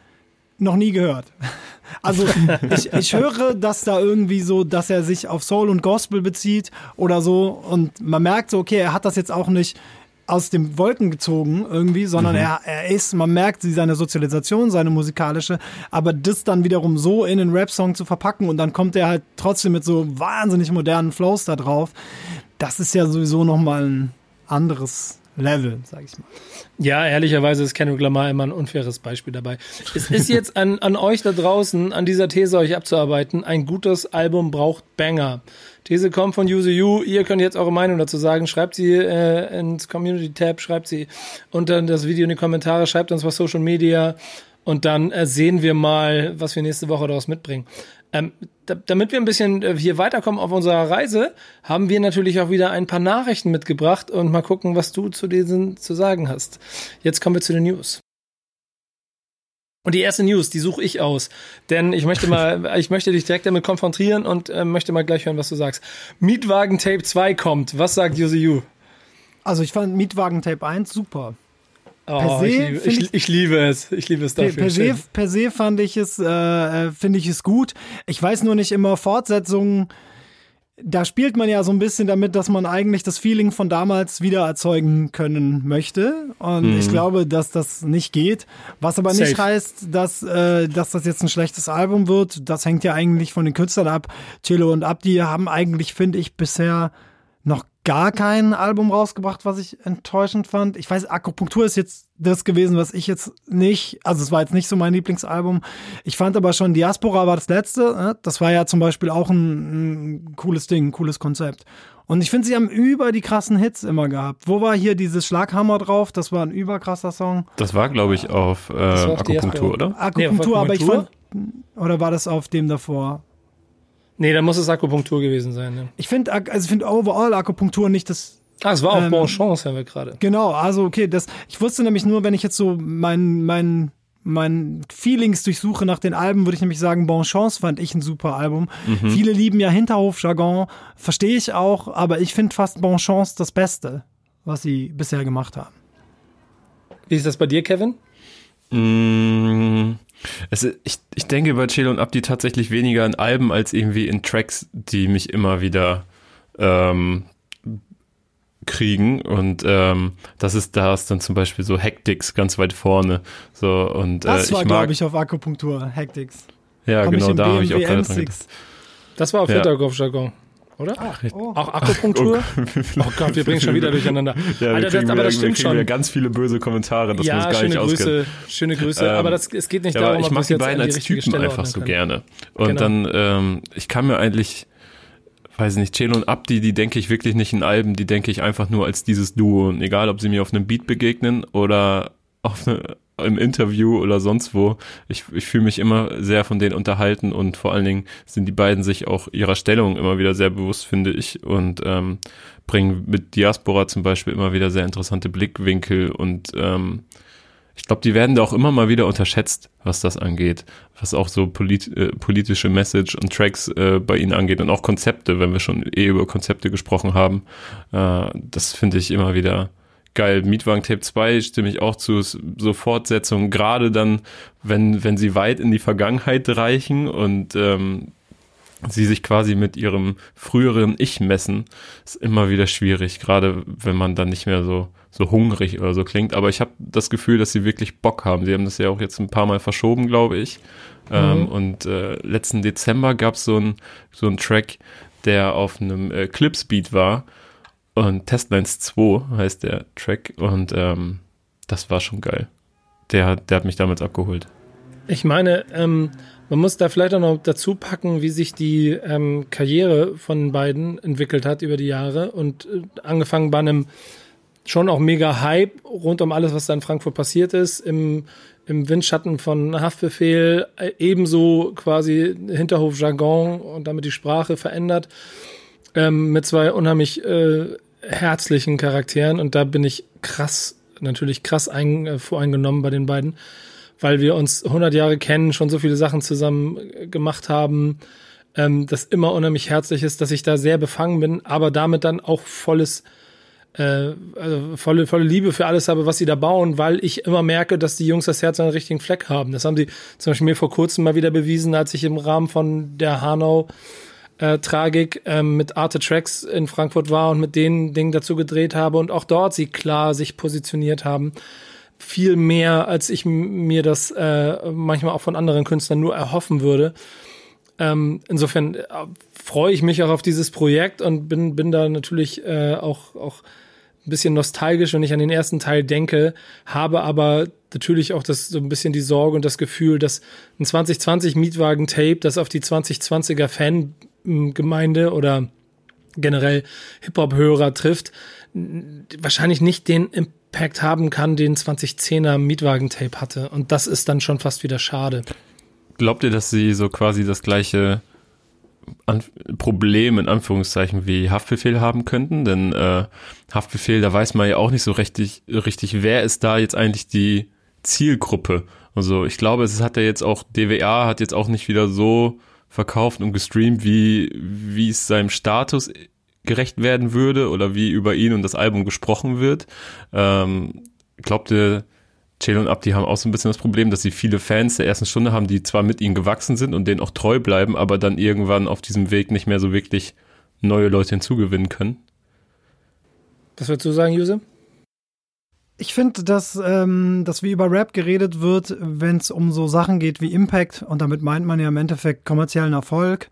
noch nie gehört. Also ich, ich höre, dass da irgendwie so, dass er sich auf Soul und Gospel bezieht oder so und man merkt so, okay, er hat das jetzt auch nicht aus den Wolken gezogen irgendwie, sondern er, er ist, man merkt sie seine Sozialisation, seine musikalische, aber das dann wiederum so in einen Rap-Song zu verpacken und dann kommt er halt trotzdem mit so wahnsinnig modernen Flows da drauf, das ist ja sowieso nochmal ein anderes Level, sag ich mal. Ja, ehrlicherweise ist Kendrick Lamar immer ein unfaires Beispiel dabei. Es ist jetzt an, an euch da draußen, an dieser These euch abzuarbeiten. Ein gutes Album braucht Banger. These kommt von Use You. Ihr könnt jetzt eure Meinung dazu sagen. Schreibt sie äh, ins Community-Tab, schreibt sie unter das Video in die Kommentare, schreibt uns was Social Media und dann äh, sehen wir mal, was wir nächste Woche daraus mitbringen. Ähm, da, damit wir ein bisschen äh, hier weiterkommen auf unserer Reise, haben wir natürlich auch wieder ein paar Nachrichten mitgebracht und mal gucken, was du zu diesen zu sagen hast. Jetzt kommen wir zu den News. Und die erste News, die suche ich aus, denn ich möchte mal, ich möchte dich direkt damit konfrontieren und äh, möchte mal gleich hören, was du sagst. Mietwagen Tape 2 kommt. Was sagt You? Also ich fand Mietwagen Tape 1 super. Oh, se ich, liebe, ich, ich- ich liebe es. Ich liebe es Per, dafür. per, se, per se fand ich es, äh, äh, finde ich es gut. Ich weiß nur nicht immer Fortsetzungen. Da spielt man ja so ein bisschen damit, dass man eigentlich das Feeling von damals wieder erzeugen können möchte. Und ich glaube, dass das nicht geht. Was aber nicht Safe. heißt, dass, äh, dass das jetzt ein schlechtes Album wird. Das hängt ja eigentlich von den Künstlern ab. Chilo und Abdi haben eigentlich, finde ich, bisher noch gar kein Album rausgebracht, was ich enttäuschend fand. Ich weiß, Akupunktur ist jetzt das gewesen, was ich jetzt nicht, also es war jetzt nicht so mein Lieblingsalbum. Ich fand aber schon Diaspora war das letzte. ne? Das war ja zum Beispiel auch ein, ein cooles Ding, ein cooles Konzept. Und ich finde, sie haben über die krassen Hits immer gehabt. Wo war hier dieses Schlaghammer drauf? Das war ein überkrasser Song. Das war, glaube ich, auf äh, war auf Akupunktur, oder? Nee, auf Akupunktur, aber ich fand, Akupunktur? oder war das auf dem davor? Nee, da muss es Akupunktur gewesen sein. Ne? Ich finde, also ich finde overall Akupunktur nicht das Ah, es war auf Ähm, Bon Chance, hören wir gerade. Genau, also okay, das, ich wusste nämlich nur, wenn ich jetzt so mein, mein, mein Feelings durchsuche nach den Alben, würde ich nämlich sagen, Bon Chance fand ich ein super Album. Viele lieben ja Hinterhofjargon, verstehe ich auch, aber ich finde fast Bon Chance das Beste, was sie bisher gemacht haben. Wie ist das bei dir, Kevin? Mm, Es, ich, ich denke bei Chill und Abdi tatsächlich weniger in Alben als irgendwie in Tracks, die mich immer wieder ähm, kriegen. Und ähm, das ist da ist dann zum Beispiel so Hectics ganz weit vorne. So und Das äh, war, glaube ich, auf Akupunktur, Hectics. ja Komm genau, da habe ich auch gerade dran M6. gedacht. Das war auf Ja. Hinterkopfjargon, oder? Oh. Auch Akupunktur? Oh Gott, wir bringen schon wieder durcheinander. Ja, wir Alter, kriegen das, aber wieder, das wir stimmt wieder schon. ganz viele böse Kommentare, dass wir Ja, uns gar nicht schöne auskennen. Grüße, schöne Grüße. Ähm, aber das, es geht nicht Ja, darum, ich mag die beiden als Typen Stelle einfach so können. gerne. Und Genau. dann, ähm, ich kann mir eigentlich, weiß nicht, Celo und Abdi, die denke ich wirklich nicht in Alben, die denke ich einfach nur als dieses Duo. Und egal, ob sie mir auf einem Beat begegnen oder auf, ne, im Interview oder sonst wo. Ich, ich fühle mich immer sehr von denen unterhalten und vor allen Dingen sind die beiden sich auch ihrer Stellung immer wieder sehr bewusst, finde ich, und ähm, bringen mit Diaspora zum Beispiel immer wieder sehr interessante Blickwinkel und ähm, ich glaube, die werden da auch immer mal wieder unterschätzt, was das angeht, was auch so polit äh, politische Message und Tracks äh, bei ihnen angeht und auch Konzepte, wenn wir schon eh über Konzepte gesprochen haben. Äh, das finde ich immer wieder geil. Mietwagen Tape 2 stimme ich auch zu, so Fortsetzungen, gerade dann, wenn, wenn sie weit in die Vergangenheit reichen und ähm, sie sich quasi mit ihrem früheren Ich messen, ist immer wieder schwierig, gerade wenn man dann nicht mehr so so hungrig oder so klingt. Aber ich habe das Gefühl, dass sie wirklich Bock haben. Sie haben das ja auch jetzt ein paar Mal verschoben, glaube ich. Ähm, mhm. Ähm, und äh, letzten Dezember gab es so ein so ein Track, der auf einem äh, Clipspeed war. Und Testlines 2 heißt der Track. Und ähm, das war schon geil. Der, der hat mich damals abgeholt. Ich meine, ähm, man muss da vielleicht auch noch dazu packen, wie sich die ähm, Karriere von beiden entwickelt hat über die Jahre. Und äh, angefangen bei einem schon auch mega Hype rund um alles, was da in Frankfurt passiert ist. Im, im Windschatten von Haftbefehl äh, ebenso quasi Hinterhofjargon und damit die Sprache verändert. Ähm, mit zwei unheimlich äh, herzlichen Charakteren und da bin ich krass, natürlich krass ein, äh, voreingenommen bei den beiden, weil wir uns 100 Jahre kennen, schon so viele Sachen zusammen äh, gemacht haben, ähm, das immer unheimlich herzlich ist, dass ich da sehr befangen bin, aber damit dann auch volles äh, also volle, volle Liebe für alles habe, was sie da bauen, weil ich immer merke, dass die Jungs das Herz an den richtigen Fleck haben. Das haben sie zum Beispiel mir vor kurzem mal wieder bewiesen, als ich im Rahmen von der Hanau äh, Tragik ähm, mit Arte Tracks in Frankfurt war und mit denen Dingen dazu gedreht habe und auch dort sie klar sich positioniert haben. Viel mehr, als ich mir das äh, manchmal auch von anderen Künstlern nur erhoffen würde. Ähm, insofern äh, freue ich mich auch auf dieses Projekt und bin, bin da natürlich äh, auch, auch ein bisschen nostalgisch, wenn ich an den ersten Teil denke, habe aber natürlich auch das so ein bisschen die Sorge und das Gefühl, dass ein 2020 Mietwagen-Tape, das auf die 2020er Fangemeinde oder generell Hip-Hop-Hörer trifft, wahrscheinlich nicht den Impact haben kann, den 2010er Mietwagen-Tape hatte. Und das ist dann schon fast wieder schade. Glaubt ihr, dass sie so quasi das gleiche an Problem in Anführungszeichen wie Haftbefehl haben könnten, denn äh, Haftbefehl, da weiß man ja auch nicht so richtig, richtig, wer ist da jetzt eigentlich die Zielgruppe. Also ich glaube, es hat ja jetzt auch, DWA hat jetzt auch nicht wieder so verkauft und gestreamt, wie, wie es seinem Status gerecht werden würde oder wie über ihn und das Album gesprochen wird. Ähm, glaubt ihr, Chelo und Abdi haben auch so ein bisschen das Problem, dass sie viele Fans der ersten Stunde haben, die zwar mit ihnen gewachsen sind und denen auch treu bleiben, aber dann irgendwann auf diesem Weg nicht mehr so wirklich neue Leute hinzugewinnen können. Was würdest du sagen, Juse? Ich finde, dass, ähm, dass wie über Rap geredet wird, wenn es um so Sachen geht wie Impact, und damit meint man ja im Endeffekt kommerziellen Erfolg,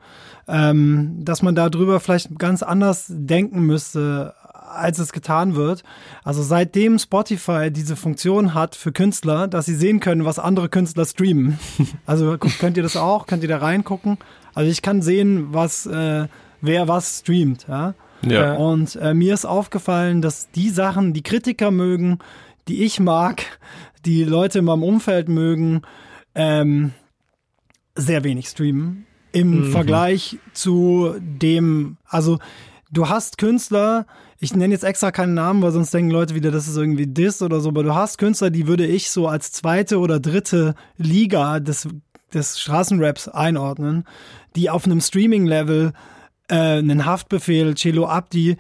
ähm, dass man darüber vielleicht ganz anders denken müsste, als es getan wird. Also seitdem Spotify diese Funktion hat für Künstler, dass sie sehen können, was andere Künstler streamen. Also könnt ihr das auch? Könnt ihr da reingucken? Also ich kann sehen, was äh, wer was streamt. Ja. Ja. Und äh, mir ist aufgefallen, dass die Sachen, die Kritiker mögen, die ich mag, die Leute in meinem Umfeld mögen, ähm, sehr wenig streamen im mhm. Vergleich zu dem, also du hast Künstler, ich nenne jetzt extra keinen Namen, weil sonst denken Leute wieder, das ist irgendwie Diss oder so, aber du hast Künstler, die würde ich so als zweite oder dritte Liga des, des Straßenraps einordnen, die auf einem Streaming-Level äh, einen Haftbefehl, Cello Abdi,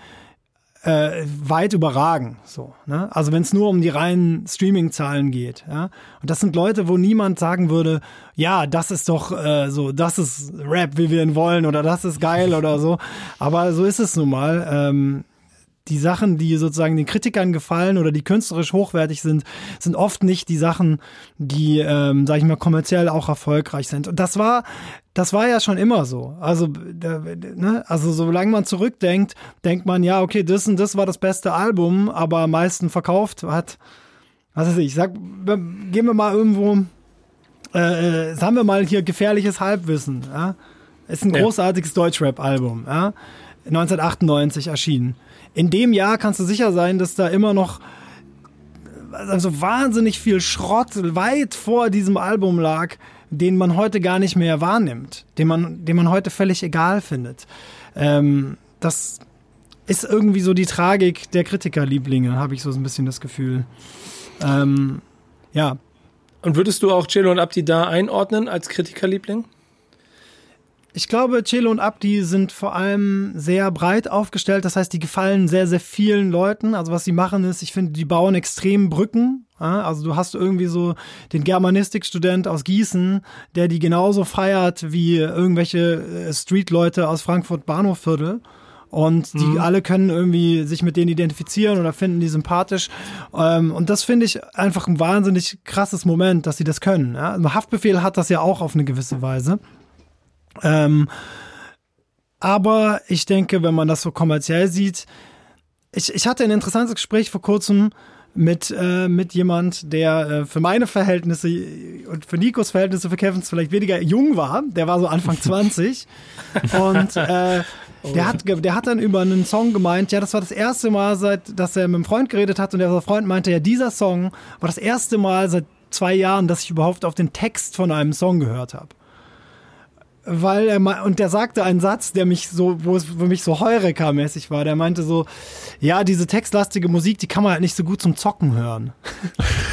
äh, weit überragen. So, ne? Also wenn es nur um die reinen Streaming-Zahlen geht. Ja? Und das sind Leute, wo niemand sagen würde, ja, das ist doch äh, so, das ist Rap, wie wir ihn wollen, oder das ist geil oder so. Aber so ist es nun mal. Ähm, die Sachen, die sozusagen den Kritikern gefallen oder die künstlerisch hochwertig sind, sind oft nicht die Sachen, die, ähm, sag ich mal, kommerziell auch erfolgreich sind. Und das war, das war ja schon immer so. Also, ne? also solange man zurückdenkt, denkt man, ja, okay, das und das war das beste Album, aber am meisten verkauft hat, was weiß ich, sag, gehen wir mal irgendwo, äh, sagen wir mal hier gefährliches Halbwissen, ja. Ist ein großartiges ja. Deutschrap-Album, ja. 1998 erschienen in dem Jahr kannst du sicher sein, dass da immer noch also wahnsinnig viel Schrott weit vor diesem Album lag, den man heute gar nicht mehr wahrnimmt, den man, den man heute völlig egal findet. Ähm, das ist irgendwie so die Tragik der Kritikerlieblinge, habe ich so ein bisschen das Gefühl. Ähm, ja. Und würdest du auch Cello und Abdi da einordnen als Kritikerliebling? Ich glaube, Celo und Abdi sind vor allem sehr breit aufgestellt. Das heißt, die gefallen sehr, sehr vielen Leuten. Also was sie machen ist, ich finde, die bauen extrem Brücken. Also du hast irgendwie so den Germanistikstudent aus Gießen, der die genauso feiert wie irgendwelche äh, Streetleute aus Frankfurt Bahnhofviertel. Und die mhm. alle können irgendwie sich mit denen identifizieren oder finden die sympathisch. Ähm, und das finde ich einfach ein wahnsinnig krasses Moment, dass sie das können. Haftbefehl hat das ja auch auf eine gewisse Weise. Ähm, aber ich denke, wenn man das so kommerziell sieht, ich, ich hatte ein interessantes Gespräch vor kurzem mit, äh, mit jemand, der äh, für meine Verhältnisse und für Nikos Verhältnisse, für Kevins vielleicht weniger jung war. Der war so Anfang 20. und äh, oh. der, hat, der hat dann über einen Song gemeint, ja, das war das erste Mal, seit, dass er mit einem Freund geredet hat und der Freund meinte, ja, dieser Song war das erste Mal seit zwei Jahren, dass ich überhaupt auf den Text von einem Song gehört habe weil er mal, und der sagte einen Satz, der mich so, wo es für mich so Heureka-mäßig war. Der meinte so, ja, diese textlastige Musik, die kann man halt nicht so gut zum Zocken hören.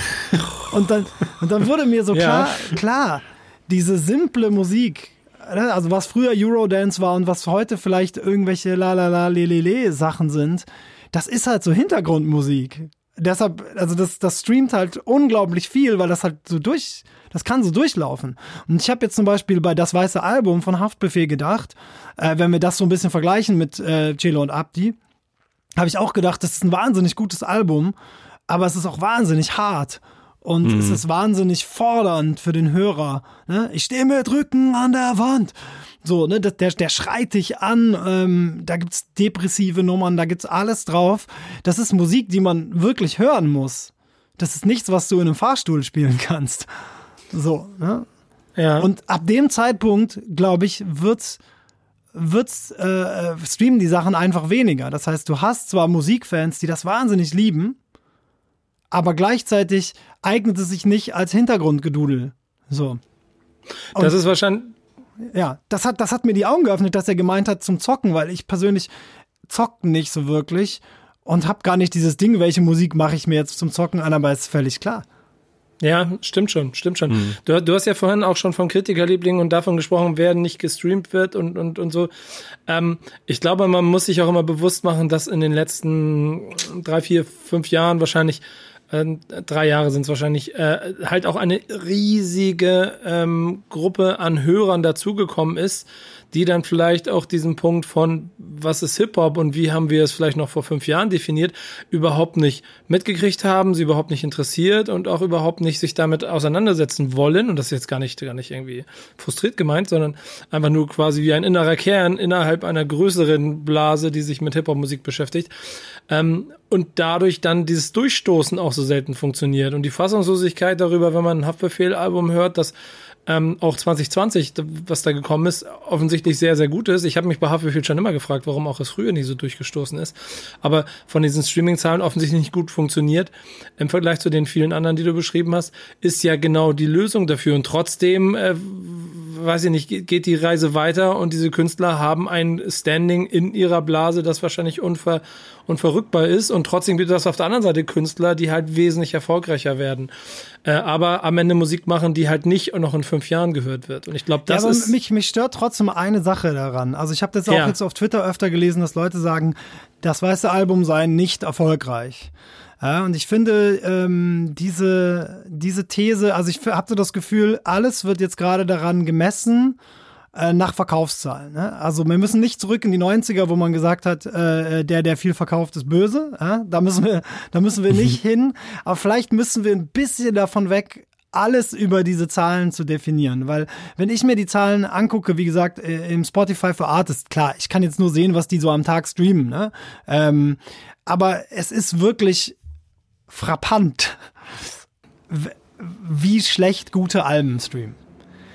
und dann, und dann wurde mir so klar, ja. klar, diese simple Musik, ne, also was früher Eurodance war und was heute vielleicht irgendwelche la la la le le le Sachen sind, das ist halt so Hintergrundmusik. Deshalb, also das, das streamt halt unglaublich viel, weil das halt so durch, das kann so durchlaufen. Und ich habe jetzt zum Beispiel bei Das Weiße Album von Haftbefehl gedacht, äh, wenn wir das so ein bisschen vergleichen mit äh, Celo und Abdi, habe ich auch gedacht, das ist ein wahnsinnig gutes Album, aber es ist auch wahnsinnig hart. Und mhm. es ist wahnsinnig fordernd für den Hörer. Ne? Ich stehe mit Rücken an der Wand. So, ne, der, der schreit dich an, ähm, da gibt's depressive Nummern, da gibt's alles drauf. Das ist Musik, die man wirklich hören muss. Das ist nichts, was du in einem Fahrstuhl spielen kannst. So, ne? Ja. Und ab dem Zeitpunkt, glaube ich, wird's wird's äh, streamen die Sachen einfach weniger. Das heißt, du hast zwar Musikfans, die das wahnsinnig lieben, aber gleichzeitig eignet es sich nicht als Hintergrundgedudel. So. Und das ist wahrscheinlich ja, das hat das hat mir die Augen geöffnet, dass er gemeint hat zum Zocken, weil ich persönlich zockt nicht so wirklich und hab gar nicht dieses Ding, welche Musik mache ich mir jetzt zum Zocken an, aber ist völlig klar. Ja, stimmt schon, stimmt schon. Mhm. Du, du hast ja vorhin auch schon von Kritikerlieblingen und davon gesprochen, wer nicht gestreamt wird und, und, und so. Ähm, ich glaube, man muss sich auch immer bewusst machen, dass in den letzten drei, vier, fünf Jahren wahrscheinlich äh, drei Jahre sind es wahrscheinlich, äh, halt auch eine riesige ähm, Gruppe an Hörern dazugekommen ist, die dann vielleicht auch diesen Punkt von, was ist Hip-Hop und wie haben wir es vielleicht noch vor fünf Jahren definiert, überhaupt nicht mitgekriegt haben, sie überhaupt nicht interessiert und auch überhaupt nicht sich damit auseinandersetzen wollen. Und das ist jetzt gar nicht, gar nicht irgendwie frustriert gemeint, sondern einfach nur quasi wie ein innerer Kern innerhalb einer größeren Blase, die sich mit Hip-Hop-Musik beschäftigt. Ähm, und dadurch dann dieses Durchstoßen auch so selten funktioniert. Und die Fassungslosigkeit darüber, wenn man ein Haftbefehl-Album hört, dass ähm, auch 2020, was da gekommen ist, offensichtlich sehr, sehr gut ist. Ich habe mich bei Haftbefehl schon immer gefragt, warum auch es früher nie so durchgestoßen ist. Aber von diesen Streaming-Zahlen offensichtlich nicht gut funktioniert. Im Vergleich zu den vielen anderen, die du beschrieben hast, ist ja genau die Lösung dafür. Und trotzdem, äh, weiß ich nicht, geht die Reise weiter und diese Künstler haben ein Standing in ihrer Blase, das wahrscheinlich unver unverrückbar ist. Und trotzdem gibt es auf der anderen Seite Künstler, die halt wesentlich erfolgreicher werden äh, aber am Ende Musik machen, die halt nicht noch in fünf Jahren gehört wird. Und ich glaube, das ja, ist. Mich, mich stört trotzdem eine Sache daran. Also ich habe das auch ja. jetzt auf Twitter öfter gelesen, dass Leute sagen, das weiße Album sei nicht erfolgreich. Ja, und ich finde ähm, diese, diese These, also ich habe so das Gefühl, alles wird jetzt gerade daran gemessen, äh, nach Verkaufszahlen. Ne? Also wir müssen nicht zurück in die 90er, wo man gesagt hat, äh, der, der viel verkauft, ist böse. Ja? Da müssen wir, da müssen wir nicht hin. Aber vielleicht müssen wir ein bisschen davon weg, alles über diese Zahlen zu definieren. Weil wenn ich mir die Zahlen angucke, wie gesagt, äh, im Spotify für Artists, klar, ich kann jetzt nur sehen, was die so am Tag streamen. Ne? Ähm, aber es ist wirklich frappant, wie schlecht gute Alben streamen.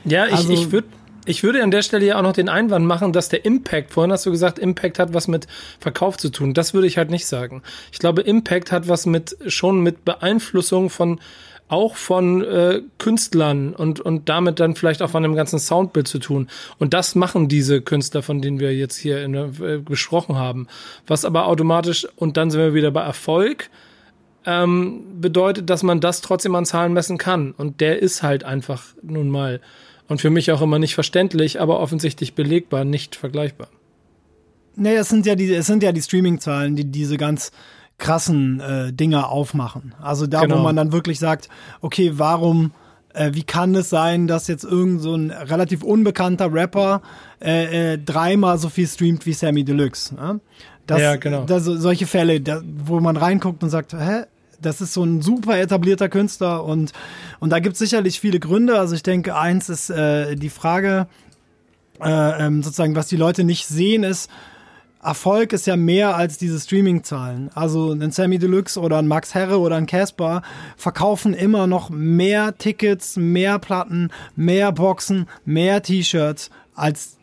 Ja, ich, also, ich würde Ich würde an der Stelle ja auch noch den Einwand machen, dass der Impact, vorhin hast du gesagt, Impact hat was mit Verkauf zu tun. Das würde ich halt nicht sagen. Ich glaube, Impact hat was mit, schon mit Beeinflussung von, auch von äh, Künstlern und, und damit dann vielleicht auch von dem ganzen Soundbild zu tun. Und das machen diese Künstler, von denen wir jetzt hier in, äh, besprochen haben. Was aber automatisch, und dann sind wir wieder bei Erfolg, ähm, bedeutet, dass man das trotzdem an Zahlen messen kann. Und der ist halt einfach nun mal und für mich auch immer nicht verständlich, aber offensichtlich belegbar, nicht vergleichbar. Nee, es sind ja die, es sind ja die Streaming-Zahlen, die diese ganz krassen äh, Dinger aufmachen. Also da, genau. wo man dann wirklich sagt, okay, warum, äh, wie kann es sein, dass jetzt irgend so ein relativ unbekannter Rapper äh, äh, dreimal so viel streamt wie Sammy Deluxe? Ne? Das, ja, genau. Das, solche Fälle, da, wo man reinguckt und sagt, hä, das ist so ein super etablierter Künstler und, und da gibt es sicherlich viele Gründe. Also ich denke, eins ist äh, die Frage, äh, ähm, sozusagen, was die Leute nicht sehen, ist, Erfolg ist ja mehr als diese Streaming-Zahlen. Also ein Sammy Deluxe oder ein Max Herre oder ein Casper verkaufen immer noch mehr Tickets, mehr Platten, mehr Boxen, mehr T-Shirts als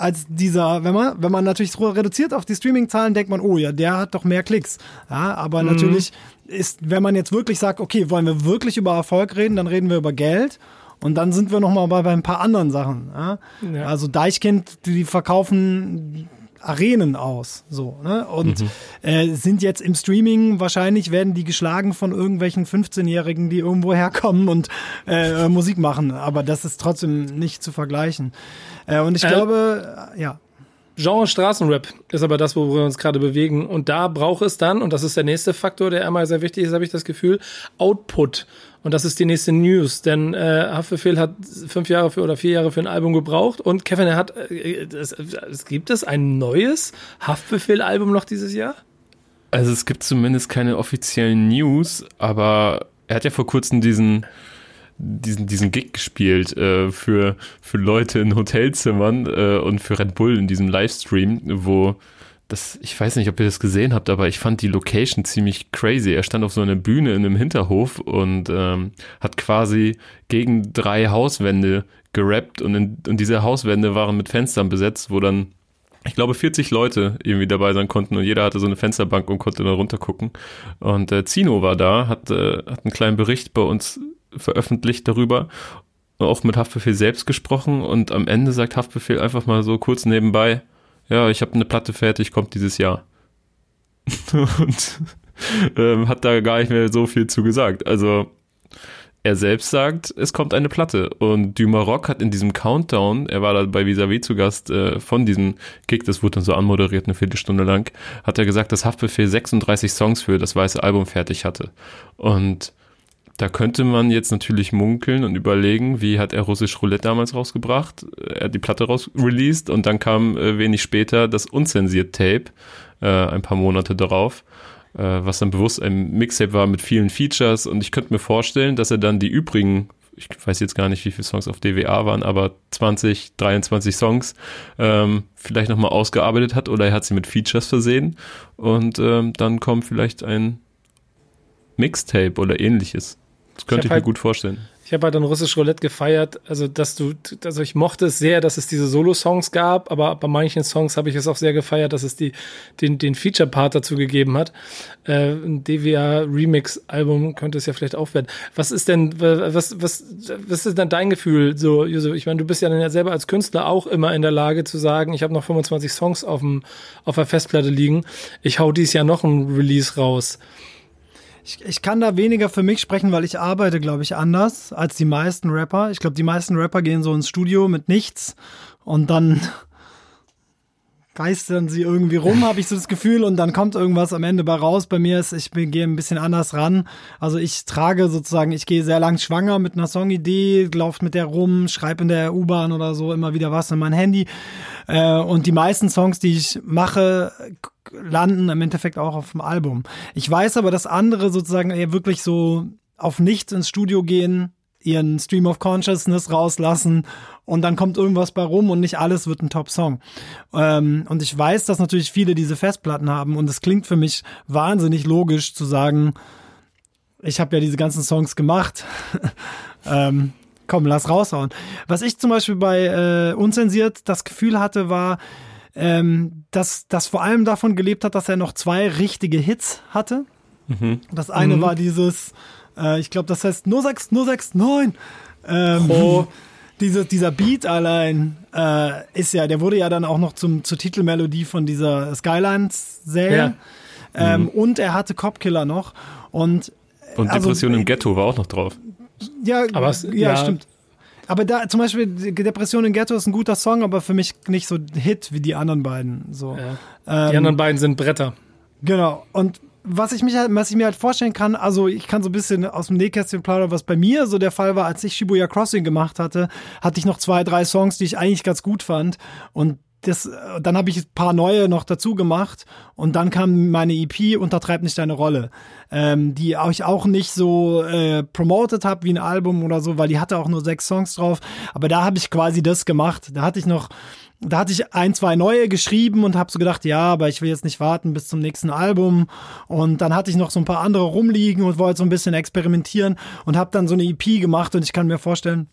als dieser, wenn man, wenn man natürlich reduziert auf die Streaming-Zahlen, denkt man, oh ja, der hat doch mehr Klicks. Ja, aber mhm. natürlich ist, wenn man jetzt wirklich sagt, okay, wollen wir wirklich über Erfolg reden, dann reden wir über Geld. Und dann sind wir noch mal bei, bei ein paar anderen Sachen. Ja? Ja. Also Deichkind, die verkaufen Arenen aus, so, ne? Und mhm. äh, sind jetzt im Streaming wahrscheinlich werden die geschlagen von irgendwelchen 15-Jährigen, die irgendwo herkommen und äh, Musik machen. Aber das ist trotzdem nicht zu vergleichen. Äh, und ich äh, glaube, ja. Genre Straßenrap ist aber das, wo wir uns gerade bewegen. Und da braucht es dann, und das ist der nächste Faktor, der einmal sehr wichtig ist, habe ich das Gefühl, Output. Und das ist die nächste News, denn äh, Haftbefehl hat fünf Jahre für oder vier Jahre für ein Album gebraucht und Kevin, er hat, äh, es, es gibt es ein neues Haftbefehl-Album noch dieses Jahr? Also es gibt zumindest keine offiziellen News, aber er hat ja vor kurzem diesen diesen, diesen Gig gespielt äh, für, für Leute in Hotelzimmern äh, und für Red Bull in diesem Livestream, wo das, ich weiß nicht, ob ihr das gesehen habt, aber ich fand die Location ziemlich crazy. Er stand auf so einer Bühne in einem Hinterhof und ähm, hat quasi gegen drei Hauswände gerappt und, in, und diese Hauswände waren mit Fenstern besetzt, wo dann, ich glaube, 40 Leute irgendwie dabei sein konnten und jeder hatte so eine Fensterbank und konnte da runter gucken. Und äh, Zino war da, hat, äh, hat einen kleinen Bericht bei uns veröffentlicht darüber auch mit Haftbefehl selbst gesprochen und am Ende sagt Haftbefehl einfach mal so kurz nebenbei, ja, ich habe eine Platte fertig, kommt dieses Jahr. und ähm, hat da gar nicht mehr so viel zu gesagt. Also er selbst sagt, es kommt eine Platte. Und Dumas Rock hat in diesem Countdown, er war da bei Visavi zu Gast äh, von diesem Gig, das wurde dann so anmoderiert, eine Viertelstunde lang, hat er gesagt, dass Haftbefehl 36 Songs für das weiße Album fertig hatte. Und da könnte man jetzt natürlich munkeln und überlegen, wie hat er Russisch Roulette damals rausgebracht? Er hat die Platte raus released und dann kam äh, wenig später das unzensiert Tape, äh, ein paar Monate darauf, äh, was dann bewusst ein Mixtape war mit vielen Features und ich könnte mir vorstellen, dass er dann die übrigen ich weiß jetzt gar nicht, wie viele Songs auf DWA waren, aber 20, 23 Songs ähm, vielleicht nochmal ausgearbeitet hat oder er hat sie mit Features versehen und ähm, dann kommt vielleicht ein Mixtape oder ähnliches. Das könnte ich, ich mir halt, gut vorstellen. Ich habe halt dann russisch Roulette gefeiert, also dass du, also ich mochte es sehr, dass es diese Solo-Songs gab, aber bei manchen Songs habe ich es auch sehr gefeiert, dass es die, den, den Feature-Part dazu gegeben hat. Äh, ein DWA-Remix-Album könnte es ja vielleicht auch werden. Was ist denn, was, was, was ist denn dein Gefühl, so, Josef? Ich meine, du bist ja dann ja selber als Künstler auch immer in der Lage zu sagen, ich habe noch 25 Songs auf, dem, auf der Festplatte liegen, ich hau dies Jahr noch ein Release raus. Ich, ich kann da weniger für mich sprechen, weil ich arbeite, glaube ich, anders als die meisten Rapper. Ich glaube, die meisten Rapper gehen so ins Studio mit nichts und dann geistern sie irgendwie rum, habe ich so das Gefühl, und dann kommt irgendwas am Ende bei raus. Bei mir ist, ich gehe ein bisschen anders ran. Also ich trage sozusagen, ich gehe sehr lang schwanger mit einer Songidee, laufe mit der rum, schreibe in der U-Bahn oder so immer wieder was in mein Handy. Äh, und die meisten Songs, die ich mache, landen im Endeffekt auch auf dem Album. Ich weiß aber, dass andere sozusagen wirklich so auf nichts ins Studio gehen, ihren Stream of Consciousness rauslassen und dann kommt irgendwas bei rum und nicht alles wird ein Top-Song. Ähm, und ich weiß, dass natürlich viele diese Festplatten haben und es klingt für mich wahnsinnig logisch zu sagen, ich habe ja diese ganzen Songs gemacht. ähm, komm, lass raushauen. Was ich zum Beispiel bei äh, Unzensiert das Gefühl hatte, war, ähm, dass das vor allem davon gelebt hat, dass er noch zwei richtige Hits hatte. Mhm. Das eine mhm. war dieses, äh, ich glaube, das heißt 06, 06, 9. Ähm, oh. Diese, dieser Beat allein äh, ist ja, der wurde ja dann auch noch zum, zur Titelmelodie von dieser Skylines-Serie. Ja. Ähm, mhm. Und er hatte Copkiller noch. Und, und also, Depression im Ghetto war auch noch drauf. Ja, aber es, ja, ja, stimmt. Aber da zum Beispiel Depression im Ghetto ist ein guter Song, aber für mich nicht so Hit wie die anderen beiden. So. Ja. Ähm, die anderen beiden sind Bretter. Genau. Und was ich, mich halt, was ich mir halt vorstellen kann, also ich kann so ein bisschen aus dem Nähkästchen plaudern, was bei mir so der Fall war, als ich Shibuya Crossing gemacht hatte, hatte ich noch zwei, drei Songs, die ich eigentlich ganz gut fand. Und das, dann habe ich ein paar neue noch dazu gemacht und dann kam meine EP Untertreibt nicht deine Rolle, ähm, die ich auch nicht so äh, promoted habe wie ein Album oder so, weil die hatte auch nur sechs Songs drauf. Aber da habe ich quasi das gemacht. Da hatte ich noch da hatte ich ein, zwei neue geschrieben und habe so gedacht, ja, aber ich will jetzt nicht warten bis zum nächsten Album. Und dann hatte ich noch so ein paar andere rumliegen und wollte so ein bisschen experimentieren und habe dann so eine EP gemacht und ich kann mir vorstellen,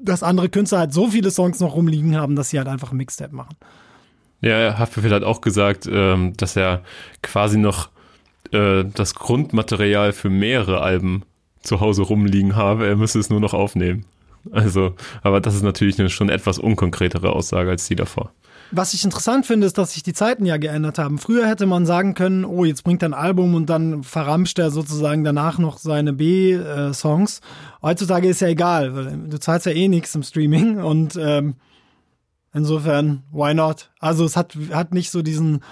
dass andere Künstler halt so viele Songs noch rumliegen haben, dass sie halt einfach ein Mixtape machen. Ja, Haftbefehl hat auch gesagt, ähm, dass er quasi noch äh, das Grundmaterial für mehrere Alben zu Hause rumliegen habe. Er müsse es nur noch aufnehmen. Also, aber das ist natürlich eine schon etwas unkonkretere Aussage als die davor. Was ich interessant finde, ist, dass sich die Zeiten ja geändert haben. Früher hätte man sagen können, oh, jetzt bringt er ein Album und dann verramscht er sozusagen danach noch seine B-Songs. Heutzutage ist ja egal, weil du zahlst ja eh nichts im Streaming und ähm, insofern, why not? Also es hat, hat nicht so diesen,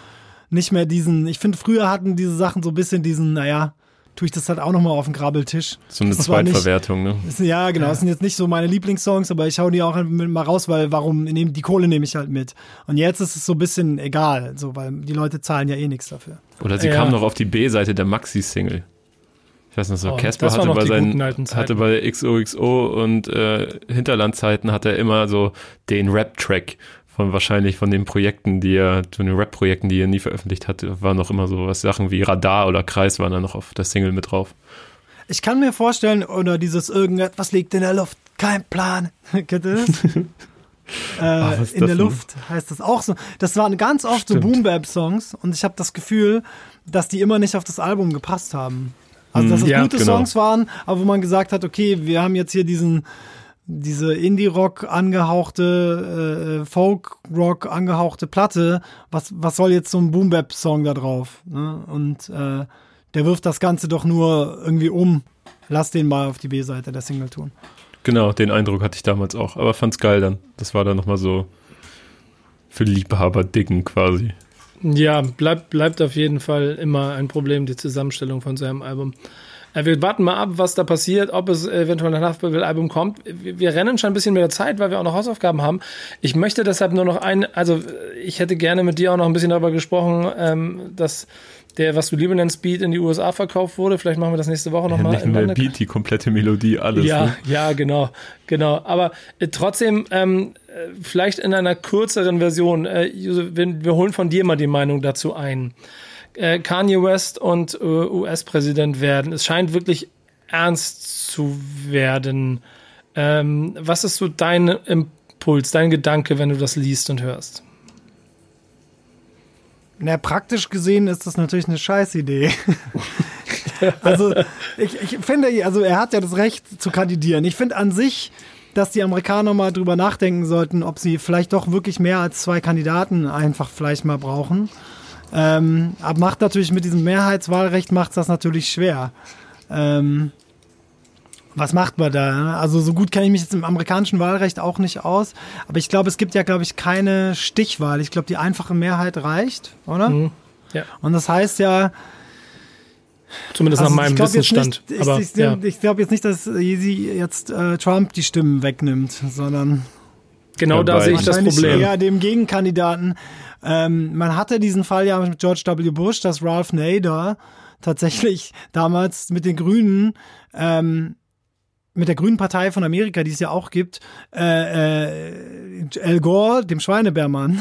nicht mehr diesen, ich finde, früher hatten diese Sachen so ein bisschen diesen, naja, tue ich das halt auch nochmal auf den Grabbeltisch. So eine Zweitverwertung, ne? Ist, ja, genau. Ja. Das sind jetzt nicht so meine Lieblingssongs, aber ich hau die auch mal raus, weil warum, nehm, die Kohle nehme ich halt mit. Und jetzt ist es so ein bisschen egal, so, weil die Leute zahlen ja eh nichts dafür. Oder sie ja. kamen noch auf die B-Seite der Maxi-Single. Ich weiß nicht so, oh, Casper hatte bei seinen, hatte bei XOXO und äh, Hinterlandzeiten hat er immer so den Rap-Track von wahrscheinlich von den Projekten, die er, von den Rap-Projekten, die er nie veröffentlicht hat, waren noch immer so was Sachen wie Radar oder Kreis waren da noch auf der Single mit drauf. Ich kann mir vorstellen, oder dieses irgendetwas liegt in der Luft, kein Plan. Kennt ihr das? äh, Ach, in der Luft heißt das auch so. Das waren ganz oft Stimmt. so Boom-Bap-Songs und ich habe das Gefühl, dass die immer nicht auf das Album gepasst haben. Also, dass hm, das ja, gute genau. Songs waren, aber wo man gesagt hat, okay, wir haben jetzt hier diesen diese Indie-Rock angehauchte, äh, Folk-Rock angehauchte Platte, was, was soll jetzt so ein Boom-Bap-Song da drauf? Ne? Und äh, der wirft das Ganze doch nur irgendwie um. Lass den mal auf die B-Seite der Single tun. Genau, den Eindruck hatte ich damals auch, aber fand's geil dann. Das war dann nochmal so für Liebhaber dicken quasi. Ja, bleibt, bleibt auf jeden Fall immer ein Problem, die Zusammenstellung von seinem Album. Äh, wir warten mal ab, was da passiert, ob es eventuell ein Haftbefehl-Album kommt. Wir rennen schon ein bisschen mit der Zeit, weil wir auch noch Hausaufgaben haben. Ich möchte deshalb nur noch ein, also ich hätte gerne mit dir auch noch ein bisschen darüber gesprochen, ähm, dass der, was du lieber nennst, Beat in die USA verkauft wurde. Vielleicht machen wir das nächste Woche nochmal. Ja, nicht nur der Beat, die komplette Melodie, alles. Ja, ne? ja, genau, genau. Aber äh, trotzdem, ähm, äh, vielleicht in einer kürzeren Version. Äh, wir, wir holen von dir mal die Meinung dazu ein äh, Kanye West und äh, US-Präsident werden. Es scheint wirklich ernst zu werden. Ähm, was ist so dein Impuls, dein Gedanke, wenn du das liest und hörst? Na, praktisch gesehen ist das natürlich eine Scheißidee. also, ich, ich finde, also er hat ja das Recht zu kandidieren. Ich finde an sich, dass die Amerikaner mal drüber nachdenken sollten, ob sie vielleicht doch wirklich mehr als zwei Kandidaten einfach vielleicht mal brauchen. Ähm, aber macht natürlich mit diesem Mehrheitswahlrecht macht das natürlich schwer. Ähm, was macht man da? Also so gut kenne ich mich jetzt im amerikanischen Wahlrecht auch nicht aus. Aber ich glaube, es gibt ja, glaube ich, keine Stichwahl. Ich glaube, die einfache Mehrheit reicht, oder? Mhm. Ja. Und das heißt ja, Zumindest also nach meinem Wissensstand. Ich, ich, ja. ich glaube jetzt nicht, dass sie jetzt äh, Trump die Stimmen wegnimmt, sondern genau da sehe ich das Problem. Ja, dem Gegenkandidaten. Ähm, man hatte diesen Fall ja mit George W. Bush, dass Ralph Nader tatsächlich damals mit den Grünen ähm, mit der Grünen Partei von Amerika, die es ja auch gibt, äh, äh, Al Gore, dem Schweinebärmann,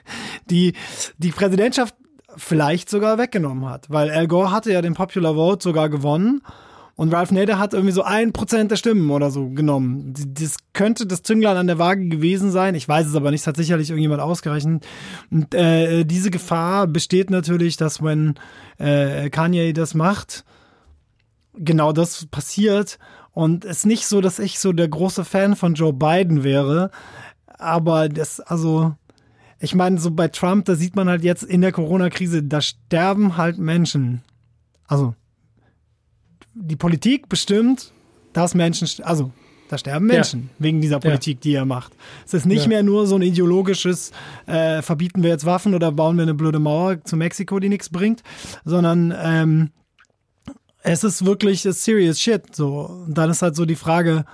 die die Präsidentschaft vielleicht sogar weggenommen hat, weil Al Gore hatte ja den Popular Vote sogar gewonnen Und Ralph Nader hat irgendwie so ein Prozent der Stimmen oder so genommen. Das könnte das Zünglein an der Waage gewesen sein. Ich weiß es aber nicht. Es hat sicherlich irgendjemand ausgerechnet. Und äh, diese Gefahr besteht natürlich, dass wenn äh, Kanye das macht, genau das passiert. Und es ist nicht so, dass ich so der große Fan von Joe Biden wäre. Aber das, also, ich meine, so bei Trump, da sieht man halt jetzt in der Corona-Krise, da sterben halt Menschen. Also, die Politik bestimmt, dass Menschen, also da sterben Menschen ja. wegen dieser Politik, ja. die er macht. Es ist nicht ja. mehr nur so ein ideologisches, äh, verbieten wir jetzt Waffen oder bauen wir eine blöde Mauer zu Mexiko, die nichts bringt, sondern ähm, es ist wirklich serious shit. So. Und dann ist halt so die Frage,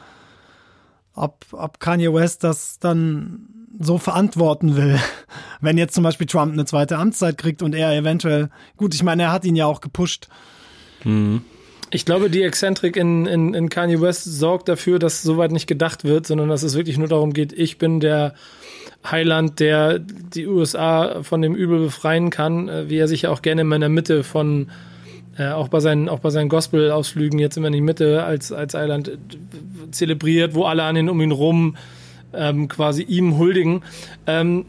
ob, ob Kanye West das dann so verantworten will. Wenn jetzt zum Beispiel Trump eine zweite Amtszeit kriegt und er eventuell, gut, ich meine, er hat ihn ja auch gepusht. Mhm. Ich glaube, die Exzentrik in, in, in Kanye West sorgt dafür, dass soweit nicht gedacht wird, sondern dass es wirklich nur darum geht, ich bin der Heiland, der die USA von dem Übel befreien kann, äh, wie er sich ja auch gerne in meiner Mitte von äh, auch bei seinen, auch bei seinen Gospel-Ausflügen jetzt immer in die Mitte als, als Eiland äh, zelebriert, wo alle an ihn um ihn rum ähm, quasi ihm huldigen. Ähm,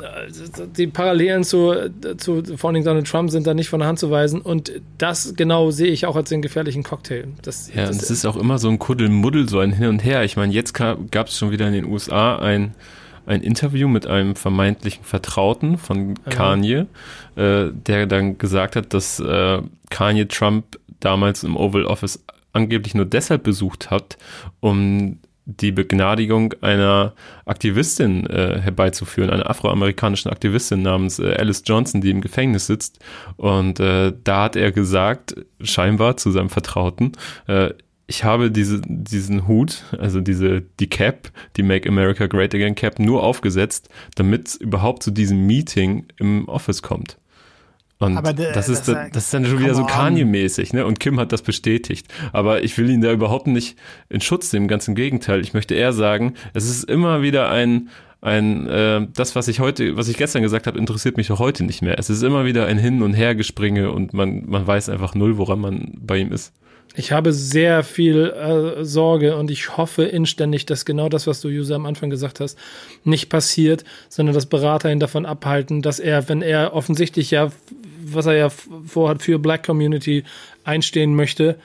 die Parallelen zu, zu vor allem Donald Trump sind da nicht von der Hand zu weisen und das genau sehe ich auch als den gefährlichen Cocktail. Das, ja, das, und es ist auch immer so ein Kuddelmuddel, so ein Hin und Her. Ich meine, jetzt gab es schon wieder in den USA ein ein Interview mit einem vermeintlichen Vertrauten von Kanye, äh, der dann gesagt hat, dass äh, Kanye Trump damals im Oval Office angeblich nur deshalb besucht hat, um die Begnadigung einer Aktivistin äh, herbeizuführen, einer afroamerikanischen Aktivistin namens äh, Alice Johnson, die im Gefängnis sitzt. Und äh, da hat er gesagt, scheinbar zu seinem Vertrauten, äh, ich habe diese, diesen Hut, also diese, die Cap, die Make America Great Again Cap, nur aufgesetzt, damit es überhaupt zu diesem Meeting im Office kommt. Und aber de, das, ist, das, das ist dann schon wieder so Kanye-mäßig, ne? Und Kim hat das bestätigt. Aber ich will ihn da überhaupt nicht in Schutz nehmen, ganz im Gegenteil. Ich möchte eher sagen, es ist immer wieder ein, ein äh, das, was ich heute, was ich gestern gesagt habe, interessiert mich auch heute nicht mehr. Es ist immer wieder ein Hin- und Hergespringe und man, man weiß einfach null, woran man bei ihm ist. Ich habe sehr viel äh, Sorge und ich hoffe inständig, dass genau das, was du User am Anfang gesagt hast, nicht passiert, sondern dass Berater ihn davon abhalten, dass er, wenn er offensichtlich ja, was er ja vorhat, für Black Community einstehen möchte,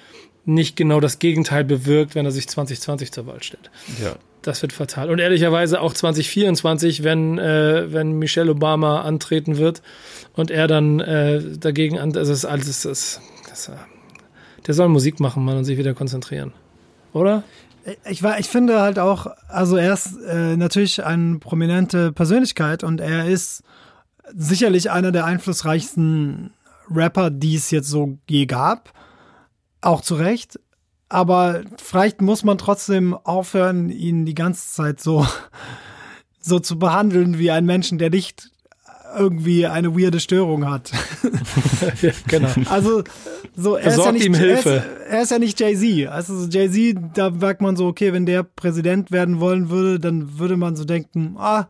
nicht genau das Gegenteil bewirkt, wenn er sich 2020 zur Wahl stellt. Ja. Das wird fatal. Und ehrlicherweise auch 2024, wenn, äh, wenn Michelle Obama antreten wird und er dann äh, dagegen an, also das ist alles, das, das, das der soll Musik machen, Mann, und sich wieder konzentrieren. Oder? Ich, ich finde halt auch, also er ist äh, natürlich eine prominente Persönlichkeit und er ist sicherlich einer der einflussreichsten Rapper, die es jetzt so je gab. Auch zu Recht. Aber vielleicht muss man trotzdem aufhören, ihn die ganze Zeit so, so zu behandeln wie einen Menschen, der nicht irgendwie eine weirde Störung hat. ja, genau. Also so er ist, ja nicht, er ist, er ist ja nicht Jay-Z. Also Jay-Z, da merkt man so, okay, wenn der Präsident werden wollen würde, dann würde man so denken, ah,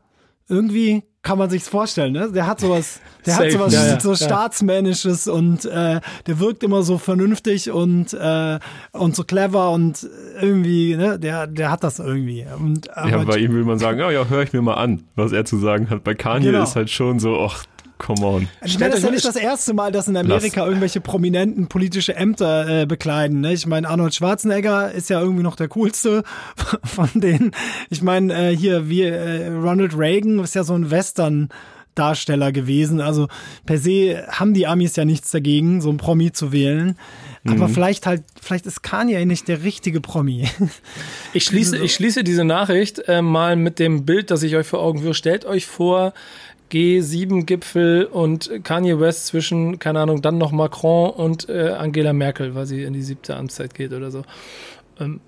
irgendwie kann man sich's vorstellen, ne? Der hat sowas, der Safe. hat sowas ja, ja, so staatsmännisches und äh, der wirkt immer so vernünftig und äh, und so clever und irgendwie, ne? Der der hat das irgendwie. Und, aber ja, bei ihm will man sagen, oh ja, höre ich mir mal an, was er zu sagen hat. Bei Kanye genau. ist halt schon so, ach, come on. Ich meine, das ist ja nicht das erste Mal, dass in Amerika Lass. irgendwelche prominenten politische Ämter äh, bekleiden. Ne? Ich meine, Arnold Schwarzenegger ist ja irgendwie noch der coolste von denen. Ich meine, äh, hier wie äh, Ronald Reagan ist ja so ein Western. Darsteller gewesen. Also per se haben die Amis ja nichts dagegen, so ein Promi zu wählen. Aber mhm. vielleicht halt, vielleicht ist Kanye nicht der richtige Promi. Ich schließe, ich schließe diese Nachricht äh, mal mit dem Bild, das ich euch vor Augen führe. Stellt euch vor, G7-Gipfel und Kanye West zwischen, keine Ahnung, dann noch Macron und äh, Angela Merkel, weil sie in die siebte Amtszeit geht oder so. Ähm,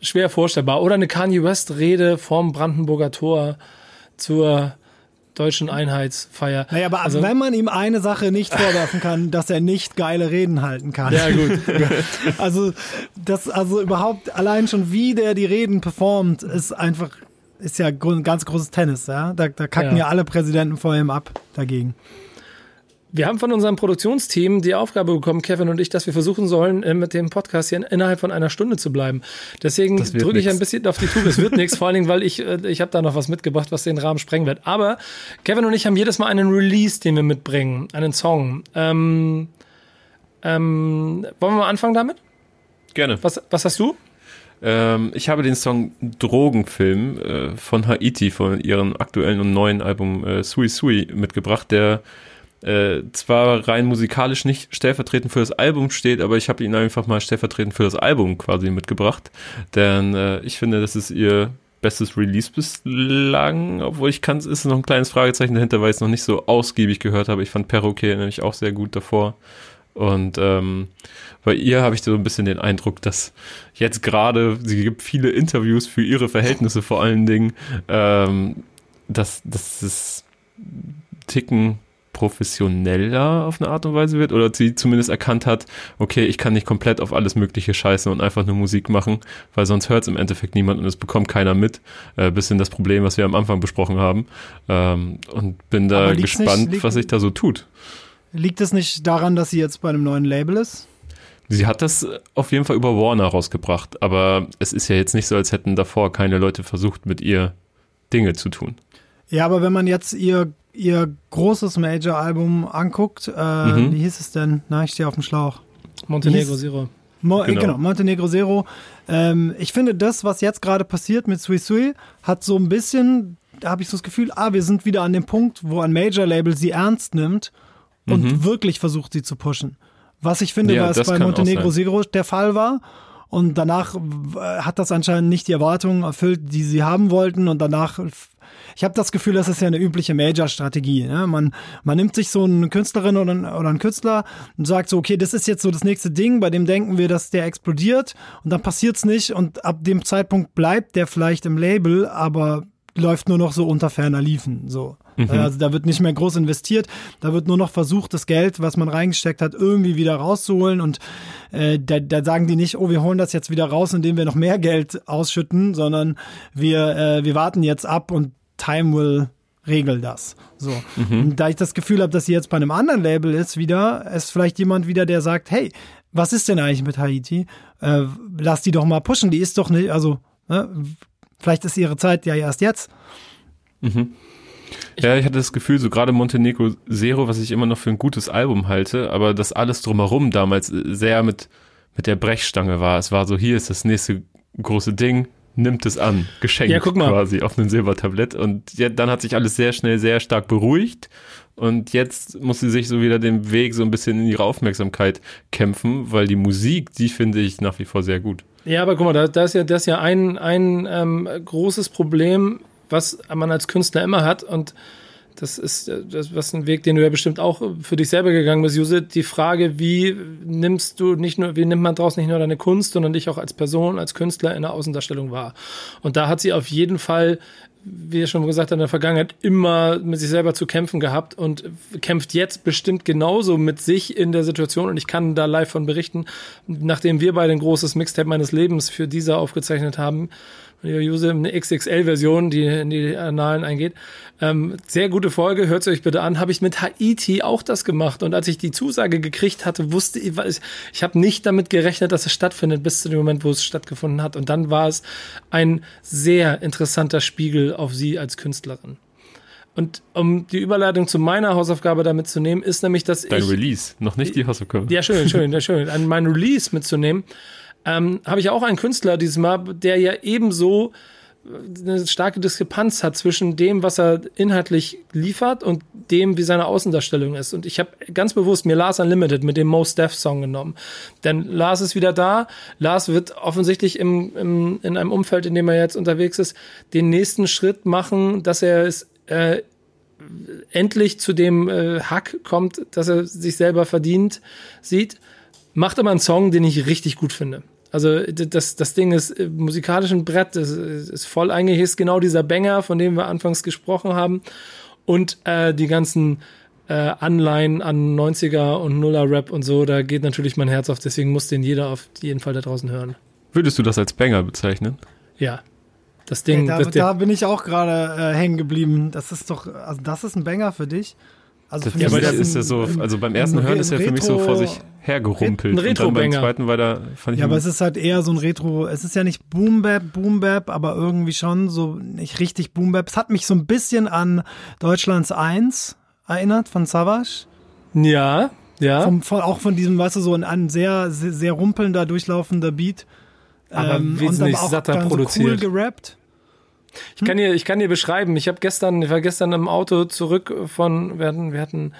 schwer vorstellbar. Oder eine Kanye West-Rede vorm Brandenburger Tor zur deutschen Einheitsfeier. Naja, aber also, wenn man ihm eine Sache nicht vorwerfen kann, dass er nicht geile Reden halten kann. Ja, gut. also, das, also überhaupt allein schon, wie der die Reden performt, ist einfach ist ja ganz großes Tennis, ja. Da, da kacken ja. ja alle Präsidenten vor ihm ab dagegen. Wir haben von unserem Produktionsteam die Aufgabe bekommen, Kevin und ich, dass wir versuchen sollen, äh, mit dem Podcast hier innerhalb von einer Stunde zu bleiben. Deswegen drücke ich ein bisschen auf die Tube. Es wird nichts, vor allen Dingen, weil ich, äh, ich habe da noch was mitgebracht, was den Rahmen sprengen wird. Aber Kevin und ich haben jedes Mal einen Release, den wir mitbringen, einen Song. Ähm, ähm, wollen wir mal anfangen damit? Gerne. Was, was hast du? Ähm, ich habe den Song Drogenfilm äh, von Haiti, von ihrem aktuellen und neuen Album äh, Sui Sui mitgebracht, der äh, zwar rein musikalisch nicht stellvertretend für das Album steht, aber ich habe ihn einfach mal stellvertretend für das Album quasi mitgebracht. Denn äh, ich finde, das ist ihr bestes Release bislang, obwohl ich kann, es ist noch ein kleines Fragezeichen dahinter, weil ich es noch nicht so ausgiebig gehört habe. Ich fand Perroquet nämlich auch sehr gut davor. Und ähm, bei ihr habe ich so ein bisschen den Eindruck, dass jetzt gerade, sie gibt viele Interviews für ihre Verhältnisse vor allen Dingen, ähm, dass, dass es Ticken professioneller auf eine Art und Weise wird oder sie zumindest erkannt hat, okay, ich kann nicht komplett auf alles mögliche scheißen und einfach nur Musik machen, weil sonst hört es im Endeffekt niemand und es bekommt keiner mit. Äh, bisschen das Problem, was wir am Anfang besprochen haben. Ähm, und bin da gespannt, nicht, was sich da so tut. Liegt es nicht daran, dass sie jetzt bei einem neuen Label ist? Sie hat das auf jeden Fall über Warner rausgebracht, aber es ist ja jetzt nicht so, als hätten davor keine Leute versucht, mit ihr Dinge zu tun. Ja, aber wenn man jetzt ihr ihr großes Major-Album anguckt, äh, mhm. wie hieß es denn? Na, ich stehe auf dem Schlauch. Montenegro Zero. Mo genau. genau. Montenegro Zero. Ähm, ich finde, das, was jetzt gerade passiert mit Sui Sui, hat so ein bisschen, da habe ich so das Gefühl, ah, wir sind wieder an dem Punkt, wo ein Major-Label sie ernst nimmt und mhm. wirklich versucht, sie zu pushen. Was ich finde, ja, was bei Montenegro Zero der Fall war. Und danach hat das anscheinend nicht die Erwartungen erfüllt, die sie haben wollten. Und danach ich habe das Gefühl, das ist ja eine übliche Major-Strategie. Ne? Man, man nimmt sich so eine Künstlerin oder, oder einen Künstler und sagt so, okay, das ist jetzt so das nächste Ding, bei dem denken wir, dass der explodiert und dann passiert's nicht und ab dem Zeitpunkt bleibt der vielleicht im Label, aber läuft nur noch so unter ferner Liefen. So. Mhm. Also da wird nicht mehr groß investiert, da wird nur noch versucht, das Geld, was man reingesteckt hat, irgendwie wieder rauszuholen. Und äh, da, da sagen die nicht, oh, wir holen das jetzt wieder raus, indem wir noch mehr Geld ausschütten, sondern wir, äh, wir warten jetzt ab und Time will regel das. So. Mhm. da ich das Gefühl habe, dass sie jetzt bei einem anderen Label ist, wieder, ist vielleicht jemand wieder, der sagt, hey, was ist denn eigentlich mit Haiti? Äh, lass die doch mal pushen, die ist doch nicht, also, ne, vielleicht ist ihre Zeit ja erst jetzt. Mhm. Ja, ich hatte das Gefühl, so gerade Montenegro Zero, was ich immer noch für ein gutes Album halte, aber das alles drumherum damals sehr mit, mit der Brechstange war. Es war so, hier ist das nächste große Ding, nimmt es an, geschenkt ja, quasi auf einem Silbertablett. Und ja, dann hat sich alles sehr schnell, sehr stark beruhigt. Und jetzt muss sie sich so wieder den Weg so ein bisschen in ihre Aufmerksamkeit kämpfen, weil die Musik, die finde ich nach wie vor sehr gut. Ja, aber guck mal, da, da ist ja, das ist ja ein, ein ähm, großes Problem, was man als Künstler immer hat. Und das ist äh, das was ein Weg, den du ja bestimmt auch für dich selber gegangen bist, Juse. Die Frage, wie nimmst du nicht nur, wie nimmt man daraus nicht nur deine Kunst, sondern dich auch als Person, als Künstler in der Außendarstellung wahr? Und da hat sie auf jeden Fall wie schon gesagt, in der Vergangenheit immer mit sich selber zu kämpfen gehabt und kämpft jetzt bestimmt genauso mit sich in der Situation. Und ich kann da live von berichten, nachdem wir beide ein großes Mixtape meines Lebens für dieser aufgezeichnet haben, Josef, eine XXL-Version, die in die Annalen eingeht. Ähm, sehr gute Folge, hört sie euch bitte an. Habe ich mit Haiti auch das gemacht. Und als ich die Zusage gekriegt hatte, wusste ich, ich, ich habe nicht damit gerechnet, dass es stattfindet, bis zu dem Moment, wo es stattgefunden hat. Und dann war es ein sehr interessanter Spiegel auf sie als Künstlerin. Und um die Überleitung zu meiner Hausaufgabe damit zu nehmen, ist nämlich, dass Dein ich. Dein Release, noch nicht die Hausaufgabe. Ja, schön, schön, schön. An mein Release mitzunehmen ähm, habe ich auch einen Künstler diesmal, der ja ebenso äh, eine starke Diskrepanz hat zwischen dem, was er inhaltlich liefert und dem, wie seine Außendarstellung ist. Und ich habe ganz bewusst mir Lars Unlimited mit dem Most Def Song genommen. Denn Lars ist wieder da. Lars wird offensichtlich im, im, in einem Umfeld, in dem er jetzt unterwegs ist, den nächsten Schritt machen, dass er es äh, endlich zu dem äh, Hack kommt, dass er sich selber verdient sieht. Macht aber einen Song, den ich richtig gut finde. Also das, das Ding ist äh, musikalisch ein Brett, das ist voll eingehisst, genau dieser Banger, von dem wir anfangs gesprochen haben. Und äh, die ganzen äh, Anleihen an 90er und Nuller Rap und so, da geht natürlich mein Herz auf, deswegen muss den jeder auf jeden Fall da draußen hören. Würdest du das als Banger bezeichnen? Ja. Das Ding. Hey, da, das, da bin ich auch gerade äh, hängen geblieben. Das ist doch, also das ist ein Banger für dich. Also für ja, mich ist ja so, also beim ersten Hören ist er für mich so vor sich hergerumpelt. Ein Retro und dann beim zweiten war da, fand ich Ja, aber es ist halt eher so ein Retro, es ist ja nicht Boom Bap, Boom Bap, aber irgendwie schon so nicht richtig Boom Bap. Es hat mich so ein bisschen an Deutschlands Eins erinnert von Savage. Ja, ja. Vom, von, auch von diesem, weißt du, so ein, sehr, sehr, sehr rumpelnder, durchlaufender Beat. Aber ähm, wesentlich und aber auch satter produziert. So cool gerappt. Ich kann dir, ich kann dir beschreiben. Ich habe gestern, ich war gestern im Auto zurück von, wir hatten, wir hatten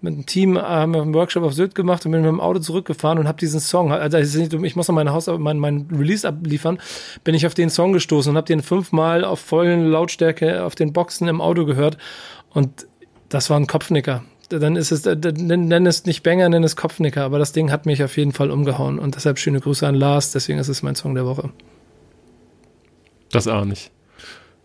mit einem Team äh, haben wir einen Workshop auf Sylt gemacht und bin mit dem Auto zurückgefahren und habe diesen Song, also ich muss noch mein Haus, mein, mein Release abliefern, bin ich auf den Song gestoßen und habe den fünfmal auf vollen Lautstärke auf den Boxen im Auto gehört und das war ein Kopfnicker. Dann ist es, nenn es nicht Banger, nenn es Kopfnicker, aber das Ding hat mich auf jeden Fall umgehauen und deshalb schöne Grüße an Lars, deswegen ist es mein Song der Woche. Das auch nicht.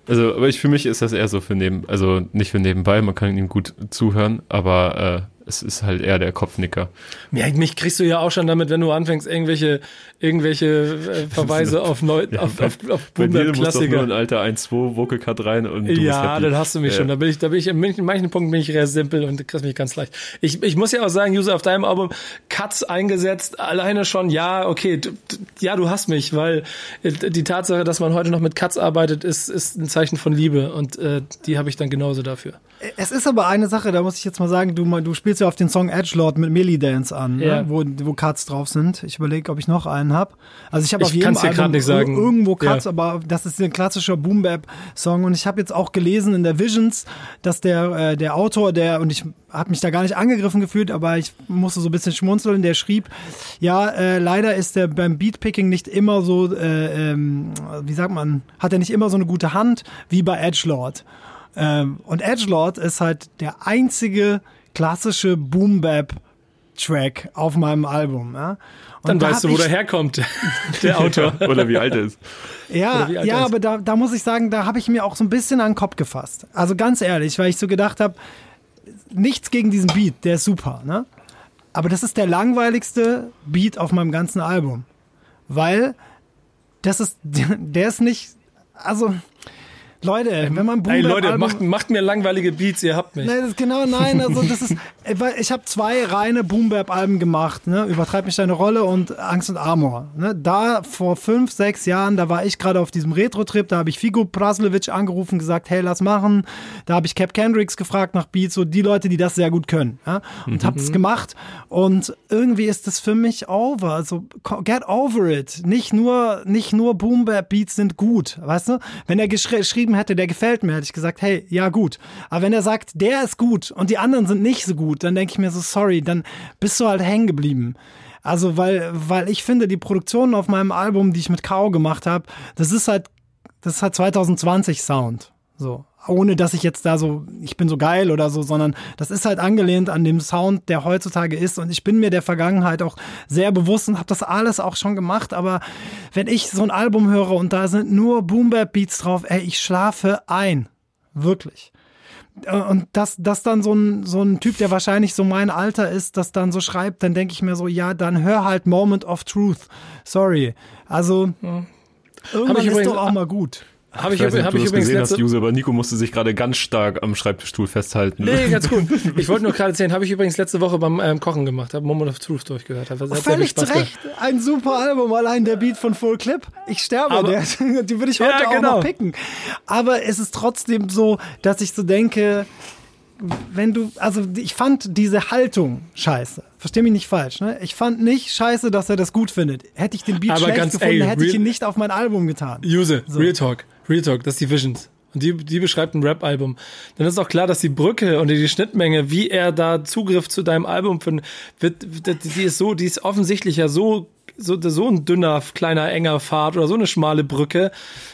Also, aber ich für mich ist das eher so für neben, also nicht für nebenbei, man kann ihm gut zuhören, aber äh, es ist halt eher der Kopfnicker. Ja, mich kriegst du ja auch schon damit, wenn du anfängst, irgendwelche, irgendwelche äh, Verweise auf, Neu ja, auf, auf, auf Bei dir muss doch nur ein alter 1-2 Vocal Cut rein und du Ja, dann hast du mich ja. schon. Da bin ich, da bin ich, in manchen Punkten bin ich sehr simpel und kriegst mich ganz leicht. Ich, ich muss ja auch sagen, User, auf deinem Album Cuts eingesetzt, alleine schon, ja, okay, du, ja, du hast mich, weil äh, die Tatsache, dass man heute noch mit Cuts arbeitet, ist, ist ein Zeichen von Liebe und äh, die habe ich dann genauso dafür. Es ist aber eine Sache, da muss ich jetzt mal sagen, du, du spielst ja auf den Song Edgelord mit Millie Dance an, ne? ja. ne? wo, wo Cuts drauf sind. Ich überlege, ob ich noch einen habe. Also ich habe auf jedem Album nicht sagen. irgendwo Cuts, ja. aber das ist ein klassischer Boom Bap Song und ich habe jetzt auch gelesen in der Visions, dass der äh, der Autor, der und ich habe mich da gar nicht angegriffen gefühlt, aber ich musste so ein bisschen schmunzeln. Der schrieb, ja, äh, leider ist der beim Beatpicking nicht immer so, äh, ähm, wie sagt man, hat er nicht immer so eine gute Hand wie bei Edgelord. Ähm, und Edgelord ist halt der einzige klassische Boom Bap Track auf meinem Album. Ja? Und Dann da weißt du, wo der herkommt, der Autor. Oder wie alt er ist. Ja, ja, ist. aber da, da muss ich sagen, da habe ich mir auch so ein bisschen an den Kopf gefasst. Also ganz ehrlich, weil ich so gedacht habe, nichts gegen diesen Beat, der ist super, ne? Aber das ist der langweiligste Beat auf meinem ganzen Album. Weil das ist, der ist nicht, also Leute, wenn man Boom Ey Leute, macht, macht mir langweilige Beats, ihr habt mich. Nein, das, genau, nein, also das ist, ich habe zwei reine Boom Bap Alben gemacht, ne, übertreib mich deine Rolle und Angst und Amor, ne, da vor fünf, sechs Jahren, da war ich gerade auf diesem Retro-Trip, da habe ich Figo Praslovic angerufen, gesagt, hey, lass machen, da habe ich Cap Kendricks gefragt nach Beats, so die Leute, die das sehr gut können, ja, und mhm. hab's gemacht. Und irgendwie ist das für mich over, also get over it, nicht nur, nicht nur Boom Bap Beats sind gut, weißt du, wenn er geschrieben geschrieben hätte, der gefällt mir, hätte ich gesagt, hey, ja gut. Aber wenn er sagt, der ist gut und die anderen sind nicht so gut, dann denke ich mir so, sorry, dann bist du halt hängen geblieben. Also, weil, weil ich finde, die Produktion auf meinem Album, die ich mit Kao gemacht habe, das ist halt, das ist halt 2020 Sound. So ohne dass ich jetzt da so, ich bin so geil oder so, sondern das ist halt angelehnt an dem Sound, der heutzutage ist. Und ich bin mir der Vergangenheit auch sehr bewusst und habe das alles auch schon gemacht. Aber wenn ich so ein Album höre und da sind nur Boom Bap Beats drauf, ey, ich schlafe ein. Wirklich. Und dass das dann so ein, so ein Typ, der wahrscheinlich so mein Alter ist, das dann so schreibt, dann denke ich mir so, ja, dann hör halt Moment of Truth. Sorry. Also, ja. irgendwann ist doch auch mal gut. Habe ich, ich, nicht, hab ich übrigens gesehen letzte... hast, User, aber Nico musste sich gerade ganz stark am Schreibtischstuhl festhalten. Nee, ganz gut. Ich wollte nur gerade erzählen, habe ich übrigens letzte Woche beim ähm, Kochen gemacht, habe Moment of Truth durchgehört. Hab, oh, völlig zu Recht. Ein super Album, allein der Beat von Full Clip. Ich sterbe, aber, der, die würde ich heute ja, genau. auch noch picken. Aber es ist trotzdem so, dass ich so denke, wenn du, also ich fand diese Haltung scheiße. Versteh mich nicht falsch, ne? Ich fand nicht scheiße, dass er das gut findet. Hätte ich den Beat aber schlecht ganz, gefunden, ey, hätte ich ihn nicht auf mein Album getan. Use, so. Real Talk. Real Talk, das ist die Visions. Und die, die beschreibt ein Rap-Album. Dann ist auch klar, dass die Brücke und die Schnittmenge, wie er da Zugriff zu deinem Album findet, wird, die ist so, die ist offensichtlich ja so so, so ein dünner, kleiner, enger Pfad oder so eine schmale Brücke,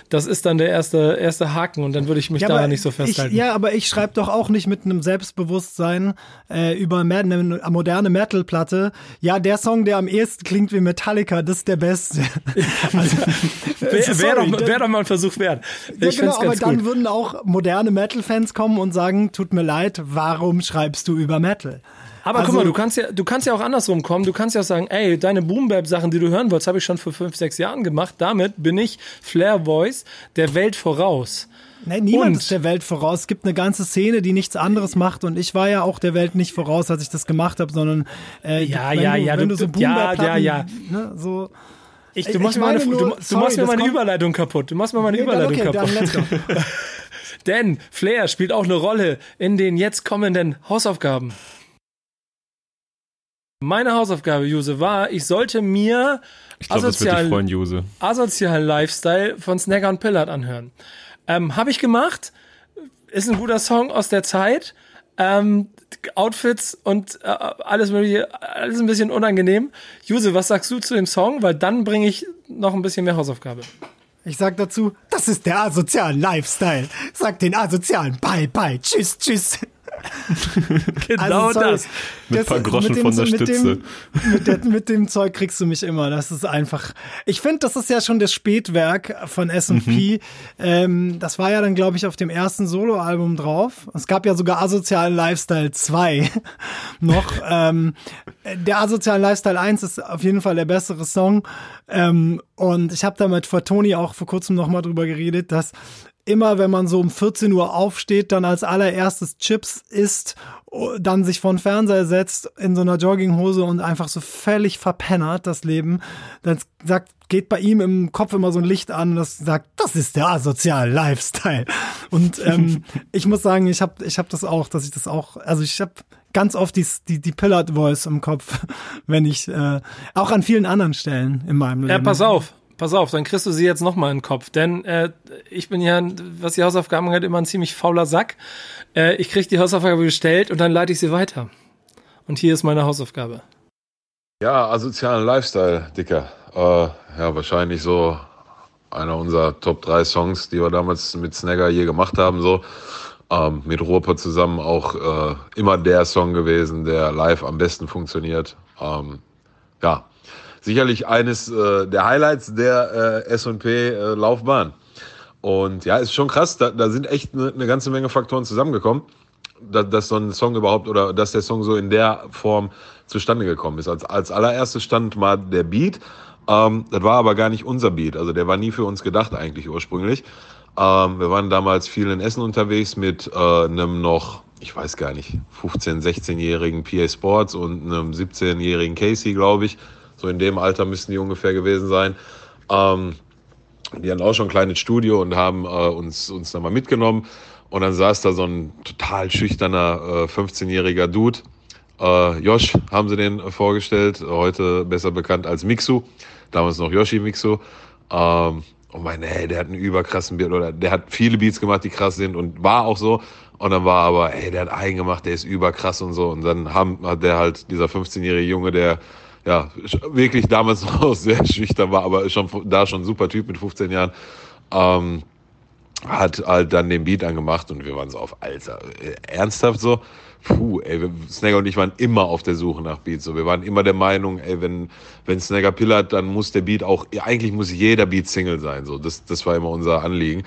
das ist dann der erste, erste Haken und dann würde ich mich ja, da nicht so festhalten. Ich, ja, aber ich schreibe doch auch nicht mit einem Selbstbewusstsein äh, über eine moderne Metal-Platte. Ja, der Song, der am ehesten klingt wie Metallica, das ist der beste. also, Wäre wär doch, wär doch mal ein Versuch wert. Ich ja, genau, aber dann gut. würden auch moderne Metal-Fans kommen und sagen, tut mir leid, warum schreibst du über Metal? Aber also, guck mal, du kannst ja, du kannst ja auch andersrum kommen. Du kannst ja auch sagen, ey, deine Boom-Bap-Sachen, die du hören wolltest, habe ich schon vor fünf, sechs Jahren gemacht. Damit bin ich Flair Voice der Welt voraus. Nee, niemand Und- ist der Welt voraus. Es gibt eine ganze Szene, die nichts anderes macht und ich war ja auch der Welt nicht voraus, als ich das gemacht habe, sondern äh, Ja, wenn ja, du, ja, wenn du- du so du- ja, ja, ja. Ne, so Ich, Ich- du machst ich mir meine, meine du, nur- du sorry, machst mir meine Überleitung kaputt. Du machst mir meine Nee, Überleitung okay, kaputt. Denn Flair spielt auch eine Rolle in den jetzt kommenden Hausaufgaben. Meine Hausaufgabe, Juse, war, ich sollte mir Ich glaube, das wird dich asozialen, freuen, Juse. asozialen Lifestyle von Snagger und Pillard anhören. Ähm, Habe ich gemacht. Ist ein guter Song aus der Zeit. Ähm, Outfits und äh, alles mögliche, alles ein bisschen unangenehm. Juse, was sagst du zu dem Song? Weil dann bringe ich noch ein bisschen mehr Hausaufgabe. Ich sag dazu, das ist der asozialen Lifestyle. Sag den asozialen Bye, bye, tschüss, tschüss. Genau Also, sorry, das. Mit ein paar Groschen von der mit Stütze. Dem, mit, der, mit dem Zeug kriegst du mich immer. Das ist einfach. Ich finde, das ist ja schon das Spätwerk von S&P. Ähm, das war ja dann, glaube ich, auf dem ersten Soloalbum drauf. Es gab ja sogar Asozialen Lifestyle 2 noch. Ähm, der Asozialen Lifestyle 1 ist auf jeden Fall der bessere Song. Ähm, und ich habe da mit Toni auch vor kurzem noch mal drüber geredet, dass immer, wenn man so um 14 Uhr aufsteht, dann als allererstes Chips isst, dann sich vor den Fernseher setzt in so einer Jogginghose und einfach so völlig verpennert das Leben, dann sagt, geht bei ihm im Kopf immer so ein Licht an, das sagt, das ist der asoziale Lifestyle. Und ähm, ich muss sagen, ich habe ich hab das auch, dass ich das auch, also ich habe ganz oft die, die, die Pillared Voice im Kopf, wenn ich, äh, auch an vielen anderen Stellen in meinem Leben. Ja, pass auf, pass auf, dann kriegst du sie jetzt nochmal in den Kopf. Denn äh, ich bin ja, was die Hausaufgaben angeht, immer ein ziemlich fauler Sack. Äh, ich krieg die Hausaufgabe gestellt und dann leite ich sie weiter. Und hier ist meine Hausaufgabe. Ja, asozialen Lifestyle, Dicker. Äh, ja, wahrscheinlich so einer unserer Top 3 Songs, die wir damals mit Snagger je gemacht haben. So ähm, mit Ruhrpott zusammen auch äh, immer der Song gewesen, der live am besten funktioniert. Ähm, ja, sicherlich eines äh, der Highlights der äh, S&P-Laufbahn. Und ja, ist schon krass, da, da sind echt eine, eine ganze Menge Faktoren zusammengekommen, dass, dass so ein Song überhaupt oder dass der Song so in der Form zustande gekommen ist. Als, als allererstes stand mal der Beat. Ähm, das war aber gar nicht unser Beat. Also der war nie für uns gedacht eigentlich ursprünglich. Ähm, wir waren damals viel in Essen unterwegs mit äh, einem noch, ich weiß gar nicht, 15-, 16-jährigen PA Sports und einem 17-jährigen Casey, glaube ich. So in dem Alter müssten die ungefähr gewesen sein. Ähm, die hatten auch schon ein kleines Studio und haben äh, uns, uns dann mal mitgenommen. Und dann saß da so ein total schüchterner äh, 15-jähriger Dude. Äh, Josh haben sie den vorgestellt, heute besser bekannt als Mixu, damals noch Yoshi Mixu. Ähm, und meine, hey, der hat einen überkrassen Beat, oder der hat viele Beats gemacht, die krass sind und war auch so. Und dann war aber, ey, der hat einen gemacht, der ist überkrass und so. Und dann haben, hat der halt, dieser 15-jährige Junge, der ja, wirklich damals noch sehr schüchtern war, aber schon da schon ein super Typ mit 15 Jahren, ähm, hat halt dann den Beat angemacht und wir waren so auf, Alter, äh, ernsthaft so? Puh, ey, Snagger und ich waren immer auf der Suche nach Beats. So, wir waren immer der Meinung, ey, wenn, wenn Snagger pillert, dann muss der Beat auch, eigentlich muss jeder Beat Single sein. So, das, das war immer unser Anliegen.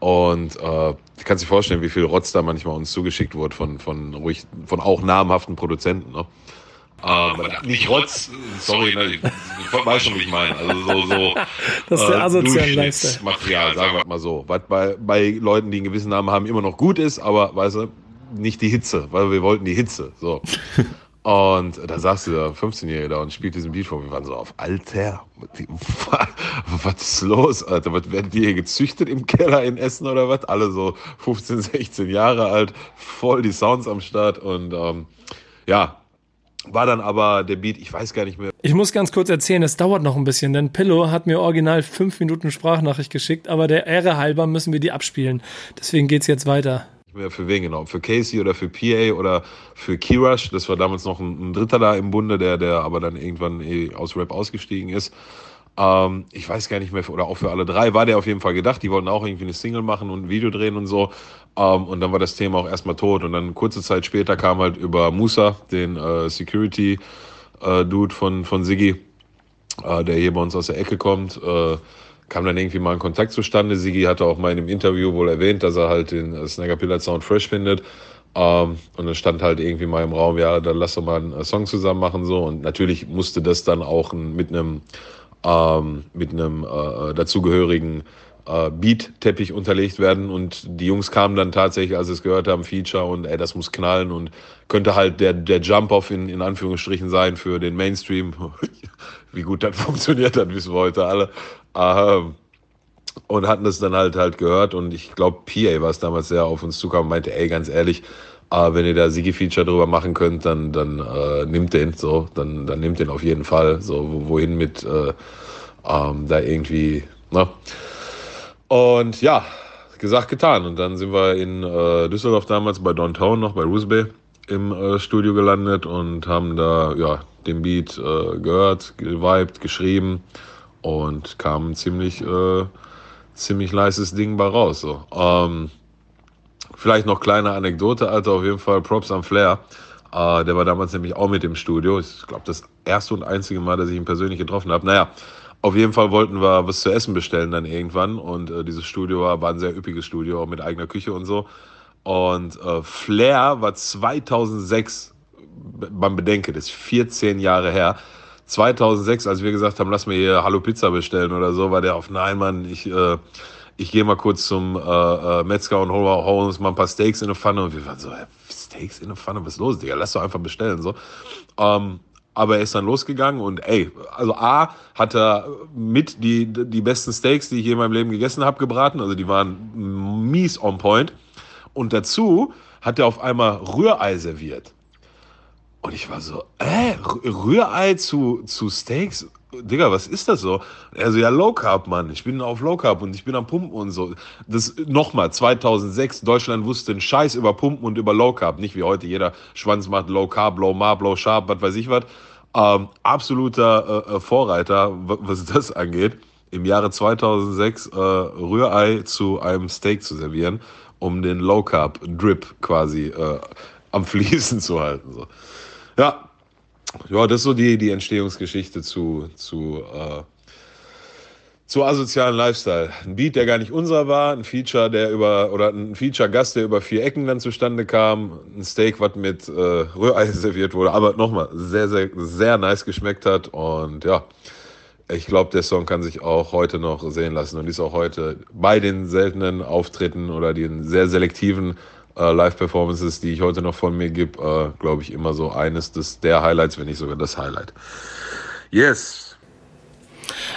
Und äh, kannst dir vorstellen, wie viel Rotz da manchmal uns zugeschickt wurde von, von ruhig, von auch namhaften Produzenten. Ne? Aber nicht Rotz, sorry, ne, ich weiß schon, wie ich meine. Also so, so Das ist der asoziale Lifestyle. Durchschnittsmaterial, sagen wir mal so. Was bei, bei Leuten, die einen gewissen Namen haben, immer noch gut ist, aber weißt du, nicht die Hitze, weil wir wollten die Hitze. So. Und da saß dieser 15-Jährige da und spielt diesen Beat vor. Wir waren so auf, Alter, was ist los, Alter? Was werden die hier gezüchtet im Keller in Essen oder was? Alle so 15, 16 Jahre alt, voll die Sounds am Start und ähm, ja, war dann aber der Beat, ich weiß gar nicht mehr, Ich muss ganz kurz erzählen, es dauert noch ein bisschen, denn Pillow hat mir original fünf Minuten Sprachnachricht geschickt, aber der Ehre halber müssen wir die abspielen. Deswegen geht's jetzt weiter. mehr für wen genau. Für Casey oder für PA oder für Kirash. Das war damals noch ein, ein Dritter da im Bunde, der, der aber dann irgendwann eh aus Rap ausgestiegen ist. Ähm, ich weiß gar nicht mehr, oder auch für alle drei war der auf jeden Fall gedacht. Die wollten auch irgendwie eine Single machen und ein Video drehen und so. Ähm, und dann war das Thema auch erstmal tot. Und dann kurze Zeit später kam halt über Musa, den äh, Security-Dude von, von Siggi, äh, der hier bei uns aus der Ecke kommt, äh, kam dann irgendwie mal ein Kontakt zustande. Sigi hatte auch mal in einem Interview wohl erwähnt, dass er halt den äh, Snagger Pillar Sound fresh findet. Ähm, und dann stand halt irgendwie mal im Raum, ja, dann lass doch mal einen äh, Song zusammen machen so. Und natürlich musste das dann auch mit einem ähm, mit einem äh, dazugehörigen äh, Beat-Teppich unterlegt werden und die Jungs kamen dann tatsächlich, als sie es gehört haben, Feature und ey, das muss knallen und könnte halt der, der Jump-Off in, in Anführungsstrichen sein für den Mainstream. Wie gut das funktioniert hat, wissen wir heute alle. Ähm, und hatten das dann halt halt gehört und ich glaube, PA war es damals sehr auf uns zukam und meinte, ey, ganz ehrlich, äh, wenn ihr da Sigi-Feature drüber machen könnt, dann, dann äh, nimmt den so, dann, dann nimmt den auf jeden Fall. So, wohin mit äh, ähm, da irgendwie, ne? Und ja, gesagt, getan. Und dann sind wir in äh, Düsseldorf damals bei Downtown noch bei Roosby im äh, Studio gelandet und haben da ja den Beat äh, gehört, geweibt, geschrieben und kam ziemlich äh, ziemlich nices Ding bei raus. So. Ähm, vielleicht noch kleine Anekdote, Alter, auf jeden Fall Props am Flair. Äh, der war damals nämlich auch mit im Studio. Ich glaube, das erste und einzige Mal, dass ich ihn persönlich getroffen habe. Naja, auf jeden Fall wollten wir was zu essen bestellen dann irgendwann. Und äh, dieses Studio war, war ein sehr üppiges Studio, auch mit eigener Küche und so. Und äh, Flair war 2006, man bedenke, das ist 14 Jahre her, 2006, als wir gesagt haben, lass mir hier Hallo Pizza bestellen oder so, war der auf, nein, Mann, ich, äh, ich gehe mal kurz zum äh, äh, Metzger und hol, hol uns mal ein paar Steaks in eine Pfanne. Und wir waren so, Steaks in eine Pfanne, was ist los, Digga? Lass doch einfach bestellen. so. Ähm, aber er ist dann losgegangen und ey, also A hat er mit die, die besten Steaks, die ich je in meinem Leben gegessen habe, gebraten. Also die waren mies on point. Und dazu hat er auf einmal Rührei serviert. Und ich war so, äh, Rührei zu, zu Steaks? Digga, was ist das so? Er so, ja, Low Carb, Mann. Ich bin auf Low Carb und ich bin am Pumpen und so. Das, nochmal, 2006, Deutschland wusste einen Scheiß über Pumpen und über Low Carb. Nicht wie heute, jeder Schwanz macht Low Carb, Low Marb, Low Sharp, was weiß ich was. Ähm, absoluter äh, äh Vorreiter, was das angeht. Im Jahre 2006 äh, Rührei zu einem Steak zu servieren, um den Low Carb Drip quasi äh, am Fließen zu halten. So. Ja, ja, das ist so die, die Entstehungsgeschichte zu, zu, äh, zu asozialen Lifestyle. Ein Beat, der gar nicht unser war, ein Feature, der über, oder ein Feature-Gast, der über vier Ecken dann zustande kam, ein Steak, was mit äh, Rührei serviert wurde, aber nochmal sehr, sehr, sehr nice geschmeckt hat und ja, ich glaube, der Song kann sich auch heute noch sehen lassen und ist auch heute bei den seltenen Auftritten oder den sehr selektiven äh, Live-Performances, die ich heute noch von mir gebe, äh, glaube ich, immer so eines des, der Highlights, wenn nicht sogar das Highlight. Yes.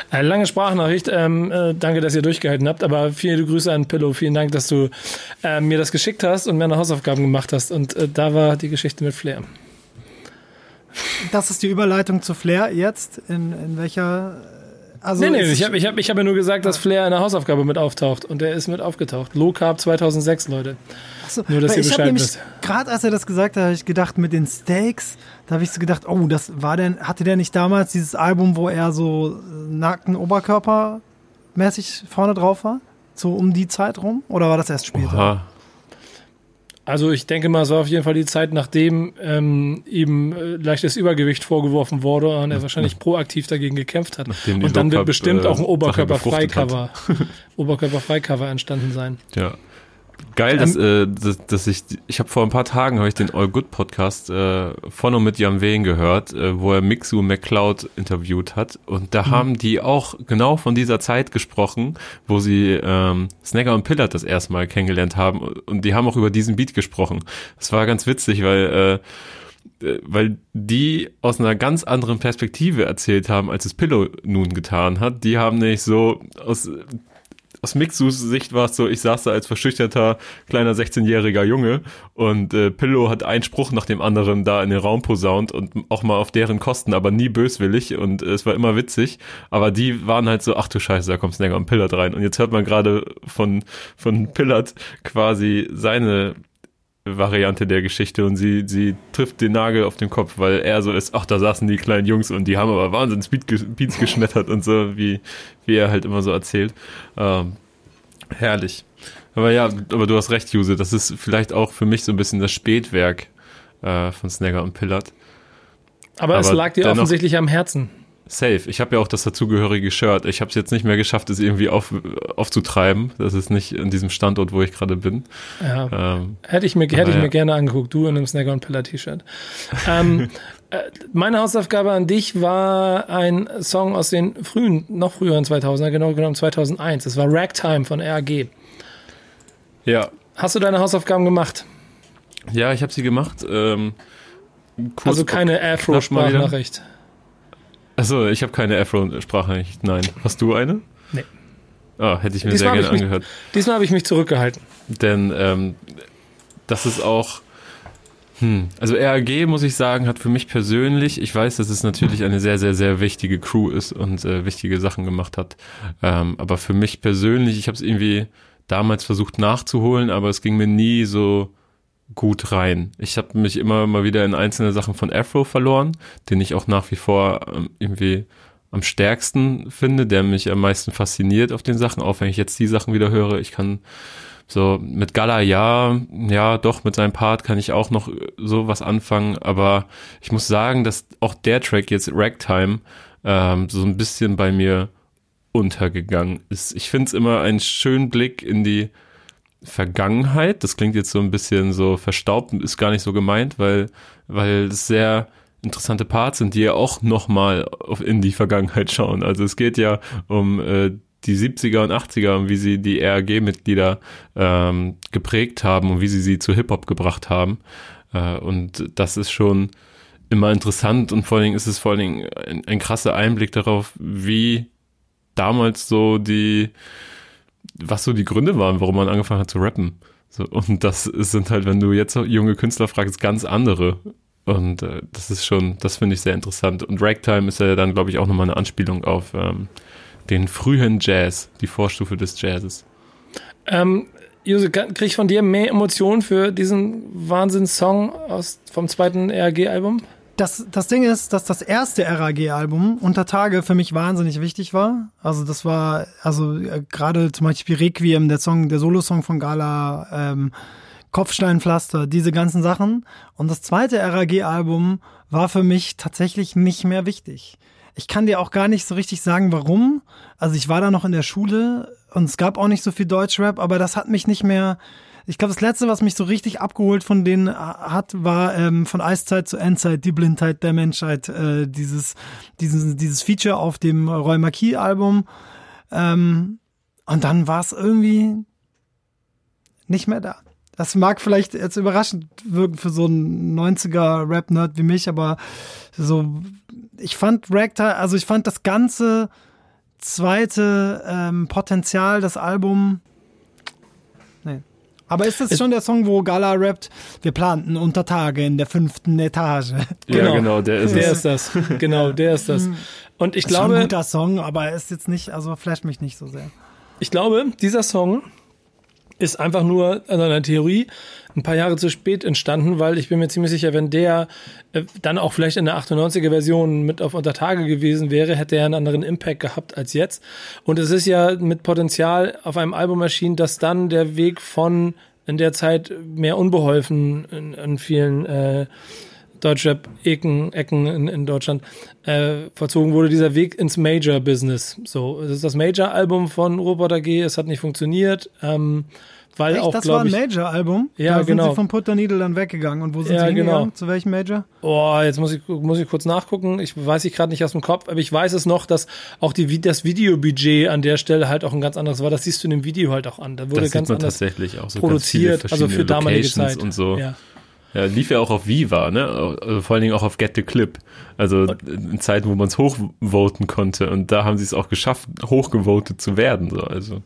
Eine äh, lange Sprachnachricht. Ähm, äh, danke, dass ihr durchgehalten habt. Aber viele Grüße an Pillow. Vielen Dank, dass du äh, mir das geschickt hast und mir eine Hausaufgaben gemacht hast. Und äh, da war die Geschichte mit Flair. Das ist die Überleitung zu Flair jetzt. In, in welcher also nee, nee, ich habe ich hab, ich hab ja nur gesagt, dass Flair in der Hausaufgabe mit auftaucht und der ist mit aufgetaucht. Low Carb 2006, Leute. Achso, nur, dass ihr Bescheid wisst. Gerade als er das gesagt hat, habe ich gedacht, mit den Steaks, da habe ich so gedacht, oh, das war denn, hatte der nicht damals dieses Album, wo er so nackten Oberkörper mäßig vorne drauf war? So um die Zeit rum? Oder war das erst später? Oha. Also ich denke mal, es war auf jeden Fall die Zeit, nachdem ähm, ihm äh, leichtes Übergewicht vorgeworfen wurde und er wahrscheinlich proaktiv dagegen gekämpft hat. Und dann wird bestimmt äh, auch ein Oberkörperfreikover, Oberkörperfreikover entstanden sein. Ja. Geil, dass, ähm, äh, dass, dass ich, ich habe vor ein paar Tagen habe ich den All Good Podcast äh, von und mit Jan Wehn gehört, äh, wo er Mixu McCloud interviewt hat und da mhm. haben die auch genau von dieser Zeit gesprochen, wo sie ähm, Snagger und Pillard das erste Mal kennengelernt haben und die haben auch über diesen Beat gesprochen. Das war ganz witzig, weil äh, äh weil die aus einer ganz anderen Perspektive erzählt haben, als es Pillow nun getan hat. Die haben nicht so aus aus Mixus Sicht war es so, ich saß da als verschüchterter kleiner 16-jähriger Junge und äh, Pillow hat einen Spruch nach dem anderen da in den Raum posaunt und auch mal auf deren Kosten, aber nie böswillig und äh, es war immer witzig. Aber die waren halt so, ach du Scheiße, da kommt Snagger und Pillard rein. Und jetzt hört man gerade von, von Pillard quasi seine Variante der Geschichte und sie, sie trifft den Nagel auf den Kopf, weil er so ist, ach, da saßen die kleinen Jungs und die haben aber Wahnsinns Beats geschmettert und so, wie, wie er halt immer so erzählt. Ähm, herrlich. Aber ja, aber du hast recht, Juse, das ist vielleicht auch für mich so ein bisschen das Spätwerk äh, von Snagger und Pillard. Aber, aber es lag dir offensichtlich am Herzen. Safe. Ich habe ja auch das dazugehörige Shirt. Ich habe es jetzt nicht mehr geschafft, es irgendwie auf, aufzutreiben. Das ist nicht in diesem Standort, wo ich gerade bin. Ja. Ähm, hätte ich mir, hätte ich mir gerne angeguckt. Du in einem Snagger und Pillar T-Shirt. ähm, Meine Hausaufgabe an dich war ein Song aus den frühen, noch früheren 2000er, genau genommen 2001. Es war Ragtime von RAG. Ja. Hast du deine Hausaufgaben gemacht? Ja, ich habe sie gemacht. Ähm, Also keine Afro-Sprachnachricht. Achso, ich habe keine Afro-Sprachnachricht. Nein. Hast du eine? Nee. Ah, hätte ich mir Diesmal sehr gerne mich- angehört. Diesmal habe ich mich zurückgehalten. Denn ähm, das ist auch. Hm, also RAG, muss ich sagen, hat für mich persönlich, ich weiß, dass es natürlich eine sehr, sehr, sehr wichtige Crew ist und äh, wichtige Sachen gemacht hat. Ähm, aber für mich persönlich, ich habe es irgendwie damals versucht nachzuholen, aber es ging mir nie so gut rein. Ich habe mich immer mal wieder in einzelne Sachen von Afro verloren, den ich auch nach wie vor ähm, irgendwie am stärksten finde, der mich am meisten fasziniert auf den Sachen, auch wenn ich jetzt die Sachen wieder höre. Ich kann so mit Gala ja, ja, doch mit seinem Part kann ich auch noch so was anfangen, aber ich muss sagen, dass auch der Track jetzt Ragtime ähm, so ein bisschen bei mir untergegangen ist. Ich finde es immer einen schönen Blick in die Vergangenheit. Das klingt jetzt so ein bisschen so verstaubt, ist gar nicht so gemeint, weil, weil es sehr interessante Parts sind, die ja auch nochmal in die Vergangenheit schauen. Also es geht ja um äh, die 70er und 80er und wie sie die RAG-Mitglieder ähm, geprägt haben und wie sie sie zu Hip-Hop gebracht haben. Äh, und das ist schon immer interessant und vor allen Dingen ist es vor allen Dingen ein, ein krasser Einblick darauf, wie damals so die, was so die Gründe waren, warum man angefangen hat zu rappen. So, und das sind halt, wenn du jetzt junge Künstler fragst, ganz andere. Und äh, das ist schon, das finde ich sehr interessant. Und Ragtime ist ja dann, glaube ich, auch nochmal eine Anspielung auf ähm, den frühen Jazz, die Vorstufe des Jazzes. Ähm, Jose, kann- krieg ich von dir mehr Emotionen für diesen Wahnsinns-Song aus, vom zweiten RAG-Album? Das, das Ding ist, dass das erste RAG-Album unter Tage für mich wahnsinnig wichtig war. Also das war, also äh, gerade zum Beispiel Requiem, der Song, der Solosong von Gala, ähm, Kopfsteinpflaster, diese ganzen Sachen. Und das zweite RAG-Album war für mich tatsächlich nicht mehr wichtig. Ich kann dir auch gar nicht so richtig sagen, warum. Also ich war da noch in der Schule und es gab auch nicht so viel Deutschrap, aber das hat mich nicht mehr. Ich glaube, das letzte, was mich so richtig abgeholt von denen äh, hat, war ähm, von Eiszeit zu Endzeit, die Blindheit der Menschheit, äh, dieses, dieses, dieses Feature auf dem Roy Marquis-Album. Ähm, und dann war es irgendwie nicht mehr da. Das mag vielleicht jetzt überraschend wirken für so einen 90er-Rap-Nerd wie mich, aber so, ich fand Ragtime, also ich fand das ganze zweite ähm, Potenzial, das Album. Aber ist das schon der Song, wo Gala rappt, wir planten unter Tage in der fünften Etage? Genau. Ja, genau, der ist Der es. ist das. Genau, der ist das. Und ich Ist schon ein guter Song, aber er ist jetzt nicht, also flasht mich nicht so sehr. ich glaube, dieser Song ist einfach nur in der Theorie ein paar Jahre zu spät entstanden, weil ich bin mir ziemlich sicher, wenn der äh, dann auch vielleicht in der 98er Version mit auf Untertage gewesen wäre, hätte er einen anderen Impact gehabt als jetzt. Und es ist ja mit Potenzial auf einem Album erschienen, dass dann der Weg von in der Zeit mehr unbeholfen in, in vielen äh, Deutschrap-Ecken Ecken in, in Deutschland äh, verzogen wurde, dieser Weg ins Major-Business. So, es ist das Major-Album von Robert AG, es hat nicht funktioniert, ähm, weil Echt, auch, das war ein Major-Album? Ja, da sind genau. sie von Put the Needle dann weggegangen. Und wo sind Ja, sie hingegangen? genau. Zu welchem Major? oh, jetzt muss ich, muss ich kurz nachgucken, ich weiß ich gerade nicht aus dem Kopf, aber ich weiß es noch, dass auch die, das Videobudget an der Stelle halt auch ein ganz anderes war, das siehst du in dem Video halt auch an, da wurde Das ganz sieht man anders tatsächlich auch so produziert, ganz viele also für damalige Locations Zeit. und so. Ja. Ja, lief ja auch auf Viva, ne? Also vor allen Dingen auch auf Get the Clip. Also in Zeiten, wo man es hochvoten konnte. Und da haben sie es auch geschafft, hochgevotet zu werden. So. Also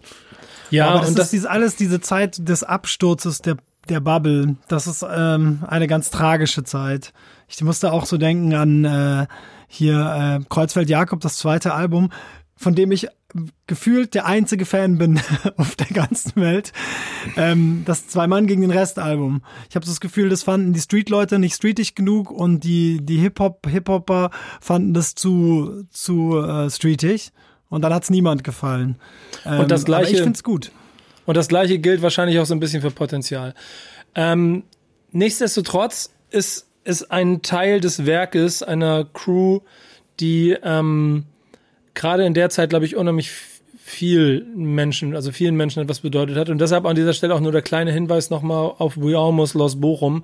Ja, Aber das und ist das, dieses, alles diese Zeit des Absturzes der, der Bubble. Das ist ähm, eine ganz tragische Zeit. Ich musste auch so denken an äh, hier äh, Kreuzfeld Jakob, das zweite Album, von dem ich gefühlt der einzige Fan bin auf der ganzen Welt. Ähm, das Zwei Mann gegen den Rest Album. Ich habe so das Gefühl, das fanden die Street-Leute nicht streetig genug und die, die Hip-Hop, Hip-Hopper fanden das zu, zu äh, streetig. Und dann hat's niemand gefallen. Ähm, das Aber Gleiche- ich find's gut. Und das gleiche gilt wahrscheinlich auch so ein bisschen für Potenzial. Ähm, nichtsdestotrotz ist, ist ein Teil des Werkes einer Crew, die ähm, gerade in der Zeit, glaube ich, unheimlich viel Menschen, also vielen Menschen etwas bedeutet hat. Und deshalb an dieser Stelle auch nur der kleine Hinweis nochmal auf We Almost Lost Bochum.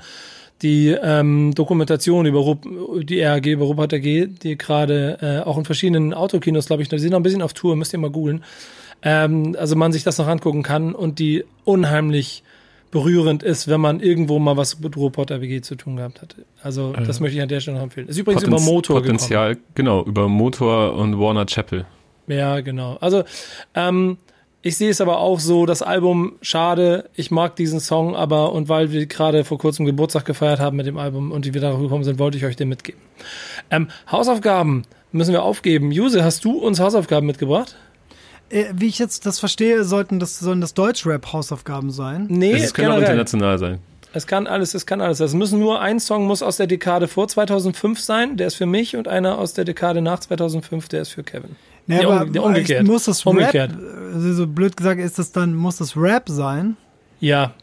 die ähm, Dokumentation über Rup die RAG, über Rupert AG, die gerade äh, auch in verschiedenen Autokinos, glaube ich, die sind noch ein bisschen auf Tour, müsst ihr mal googeln. Ähm, also man sich das noch angucken kann und die unheimlich berührend ist, wenn man irgendwo mal was mit Ruhrpott AWG zu tun gehabt hat. Also das möchte ich an der Stelle noch empfehlen. Ist übrigens Potenz- über Motor Potenzial, genau, über Motor und Warner Chapel. gekommen. Ja, genau. Also ähm, ich sehe es aber auch so, das Album, schade, ich mag diesen Song, aber und weil wir gerade vor kurzem Geburtstag gefeiert haben mit dem Album und die wir darauf gekommen sind, wollte ich euch den mitgeben. Ähm, Hausaufgaben müssen wir aufgeben. Juse, hast du uns Hausaufgaben mitgebracht? Äh, wie ich jetzt das verstehe, sollten das, sollen das Deutschrap-Hausaufgaben sein. Nee, es kann auch international sein. Es kann alles, es kann alles. Es müssen nur ein Song muss aus der Dekade vor 2005 sein, der ist für mich, und einer aus der Dekade nach 2005, der ist für Kevin. Nee, Nee, aber umge- umgekehrt. Muss das Umgekehrt. Rap, also so blöd gesagt, ist das dann, muss das Rap sein? Ja,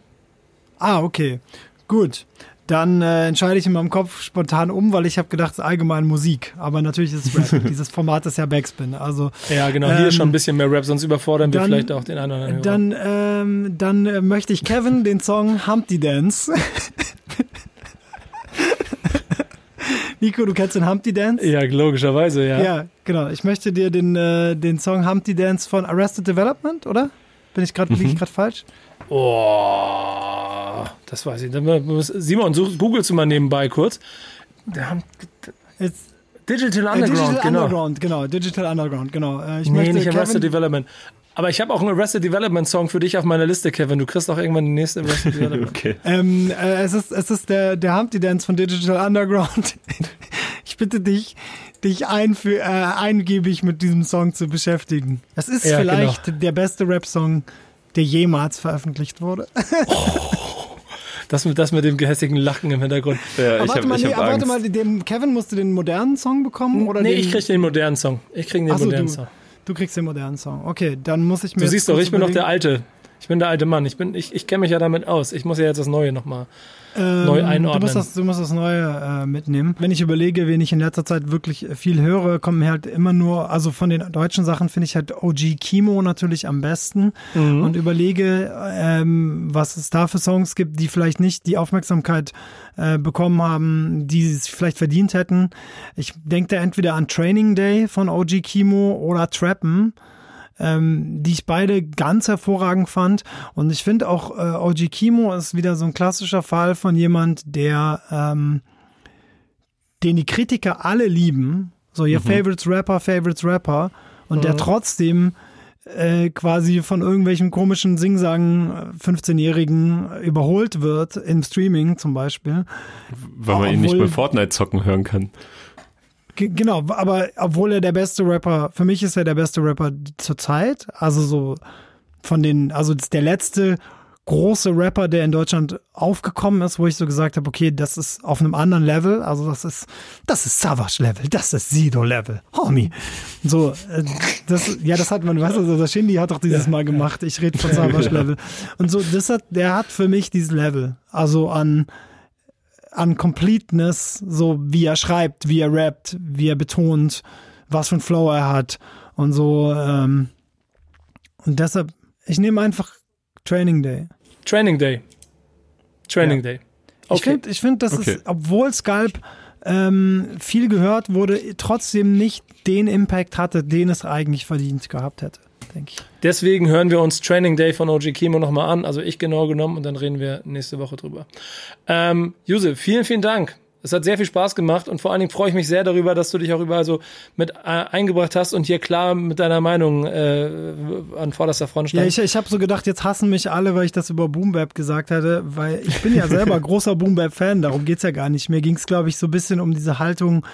Ah, okay. Gut. Dann äh, entscheide ich in meinem Kopf spontan um, weil ich habe gedacht, es ist allgemein Musik. Aber natürlich ist es Rap. Dieses Format ist ja Backspin. Also ja, genau. Hier ist schon Ähm, ein bisschen mehr Rap, sonst überfordern wir dann- vielleicht auch den anderen Hörer. dann, ähm, dann äh, möchte ich Kevin den Song Humpty Dance. Nico, du kennst den Humpty Dance? ja, logischerweise, ja. Ja, genau. Ich möchte dir den, äh, den Song Humpty Dance von Arrested Development, oder? Bin ich gerade liege ich gerade falsch? Oh, das weiß ich. Simon, such, googelst du mal nebenbei kurz. Der haben, Jetzt, Digital äh, Underground, Digital genau. Underground, genau. Digital Underground, genau. Äh, ich Nee, nicht Arrested Development. Aber ich habe auch einen Arrested Development Song für dich auf meiner Liste, Kevin. Du kriegst auch irgendwann die nächste Arrested Development. Okay. ähm, äh, es ist, es ist der, der Humpty Dance von Digital Underground. ich bitte dich, dich ein für, äh, eingebig mit diesem Song zu beschäftigen. Es ist Ja, vielleicht der beste Rap-Song, der jemals veröffentlicht wurde. Das mit, das mit dem gehässigen Lachen im Hintergrund. Ja, aber ich warte habe mal, ich nee, hab aber warte mal, den, Kevin musste den modernen Song bekommen? Oder nee, den, ich krieg den modernen Song. Ich krieg den Ach so, modernen du, Song. du kriegst den modernen Song. Okay, dann muss ich mir Du siehst doch, ich bin doch der. Alte. Ich bin der alte Mann. Ich, bin, ich, ich kenne mich ja damit aus. Ich muss ja jetzt das Neue nochmal. Ähm, neu Du einordnen. musst das, du musst das Neue äh, mitnehmen. Wenn ich überlege, wen ich in letzter Zeit wirklich viel höre, kommen mir halt immer nur, also von den deutschen Sachen finde ich halt OG Kimo natürlich am besten Mhm. und überlege, ähm, was es da für Songs gibt, die vielleicht nicht die Aufmerksamkeit äh, bekommen haben, die es vielleicht verdient hätten. Ich denke da entweder an Training Day von OG Kimo oder Trappen ähm, die ich beide ganz hervorragend fand. Und ich finde auch, äh, OG Kimo ist wieder so ein klassischer Fall von jemand, der ähm, den die Kritiker alle lieben. So, ihr Favorites Rapper, Favorites Rapper. Und der trotzdem äh, quasi von irgendwelchen komischen Singsagen 15-Jährigen überholt wird, im Streaming zum Beispiel. Weil man ihn nicht Obwohl- bei Fortnite zocken hören kann. Ge- Genau, aber obwohl er der beste Rapper, für mich ist er der beste Rapper zur Zeit. Also so von den, also das der letzte große Rapper, der in Deutschland aufgekommen ist, wo ich so gesagt habe, okay, das ist auf einem anderen Level. Also das ist, das ist Savage Level, das ist Sido Level, Homie. So, äh, das, ja, das hat man, weißt du, der Shindy hat doch dieses Mal gemacht. Ich rede von Savage Level. Und so, das hat, der hat für mich dieses Level. Also an, an Completeness, so wie er schreibt, wie er rappt, wie er betont, was für ein Flow er hat und so. Ähm, und deshalb, ich nehme einfach Training Day. Training Day. Training Day. Ich Okay. finde, ich find, das Okay. ist, obwohl Sculp ähm, viel gehört wurde, trotzdem nicht den Impact hatte, den es eigentlich verdient gehabt hätte, denke ich. Deswegen hören wir uns Training Day von OG Kimo nochmal an. Also ich genau genommen und dann reden wir nächste Woche drüber. Ähm, Juse, vielen, vielen Dank. Es hat sehr viel Spaß gemacht und vor allen Dingen freue ich mich sehr darüber, dass du dich auch überall so mit äh, eingebracht hast und hier klar mit deiner Meinung äh, an vorderster Front Ja, standst. ich, ich habe so gedacht, jetzt hassen mich alle, weil ich das über Boom Bap gesagt hatte, weil ich bin ja selber großer Boom Bap Fan, darum geht's ja gar nicht. Mir ging's glaube ich, so ein bisschen um diese Haltung,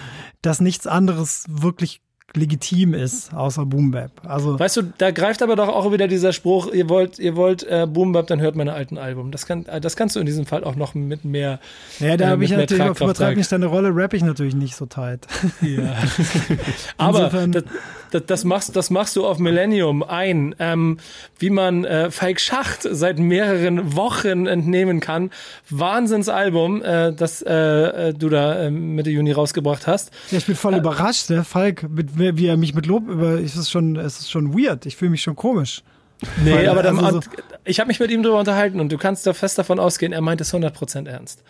dass nichts anderes wirklich legitim ist, außer Boom Bap. Also Weißt du, da greift aber doch auch wieder dieser Spruch, ihr wollt, ihr wollt äh, Boom Bap, dann hört meine alten Album. Das, kann, äh, das kannst du in diesem Fall auch noch mit mehr. ja, da äh, habe ich natürlich auf nicht deine Rolle, rap ich natürlich nicht so tight. Ja. aber das, das, das, machst, das machst du auf Millennium ein, ähm, wie man äh, Falk Schacht seit mehreren Wochen entnehmen kann. Wahnsinnsalbum, äh, das äh, äh, du da äh, Mitte Juni rausgebracht hast. Ja, ich bin voll überrascht, der Falk, mit, wie er mich mit Lob über, es ist schon, es ist schon weird. Ich fühle mich schon komisch. Nee, Weil, aber dann, also so- ich habe mich mit ihm darüber unterhalten und du kannst da fest davon ausgehen, er meint es 100% ernst.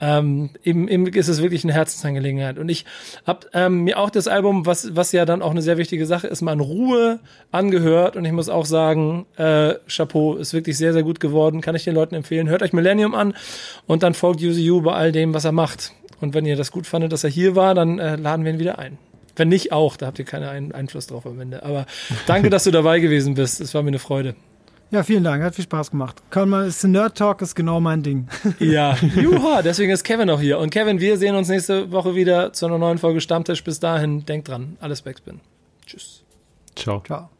Ähm, eben, eben ist es wirklich eine Herzensangelegenheit. Und ich habe ähm, mir auch das Album, was, was ja dann auch eine sehr wichtige Sache ist, mal in Ruhe angehört. Und ich muss auch sagen, äh, Chapeau, ist wirklich sehr, sehr gut geworden. Kann ich den Leuten empfehlen. Hört euch Millennium an und dann folgt You bei all dem, was er macht. Und wenn ihr das gut fandet, dass er hier war, dann äh, laden wir ihn wieder ein. Wenn nicht auch, da habt ihr keinen Einfluss drauf am Ende. Aber danke, dass du dabei gewesen bist. Es war mir eine Freude. Ja, vielen Dank, hat viel Spaß gemacht. Kann man, ist Nerd Talk ist genau mein Ding. Ja, juha, deswegen ist Kevin auch hier. Und Kevin, wir sehen uns nächste Woche wieder zu einer neuen Folge Stammtisch. Bis dahin, denkt dran, alles Backspin. Tschüss. Ciao. Ciao.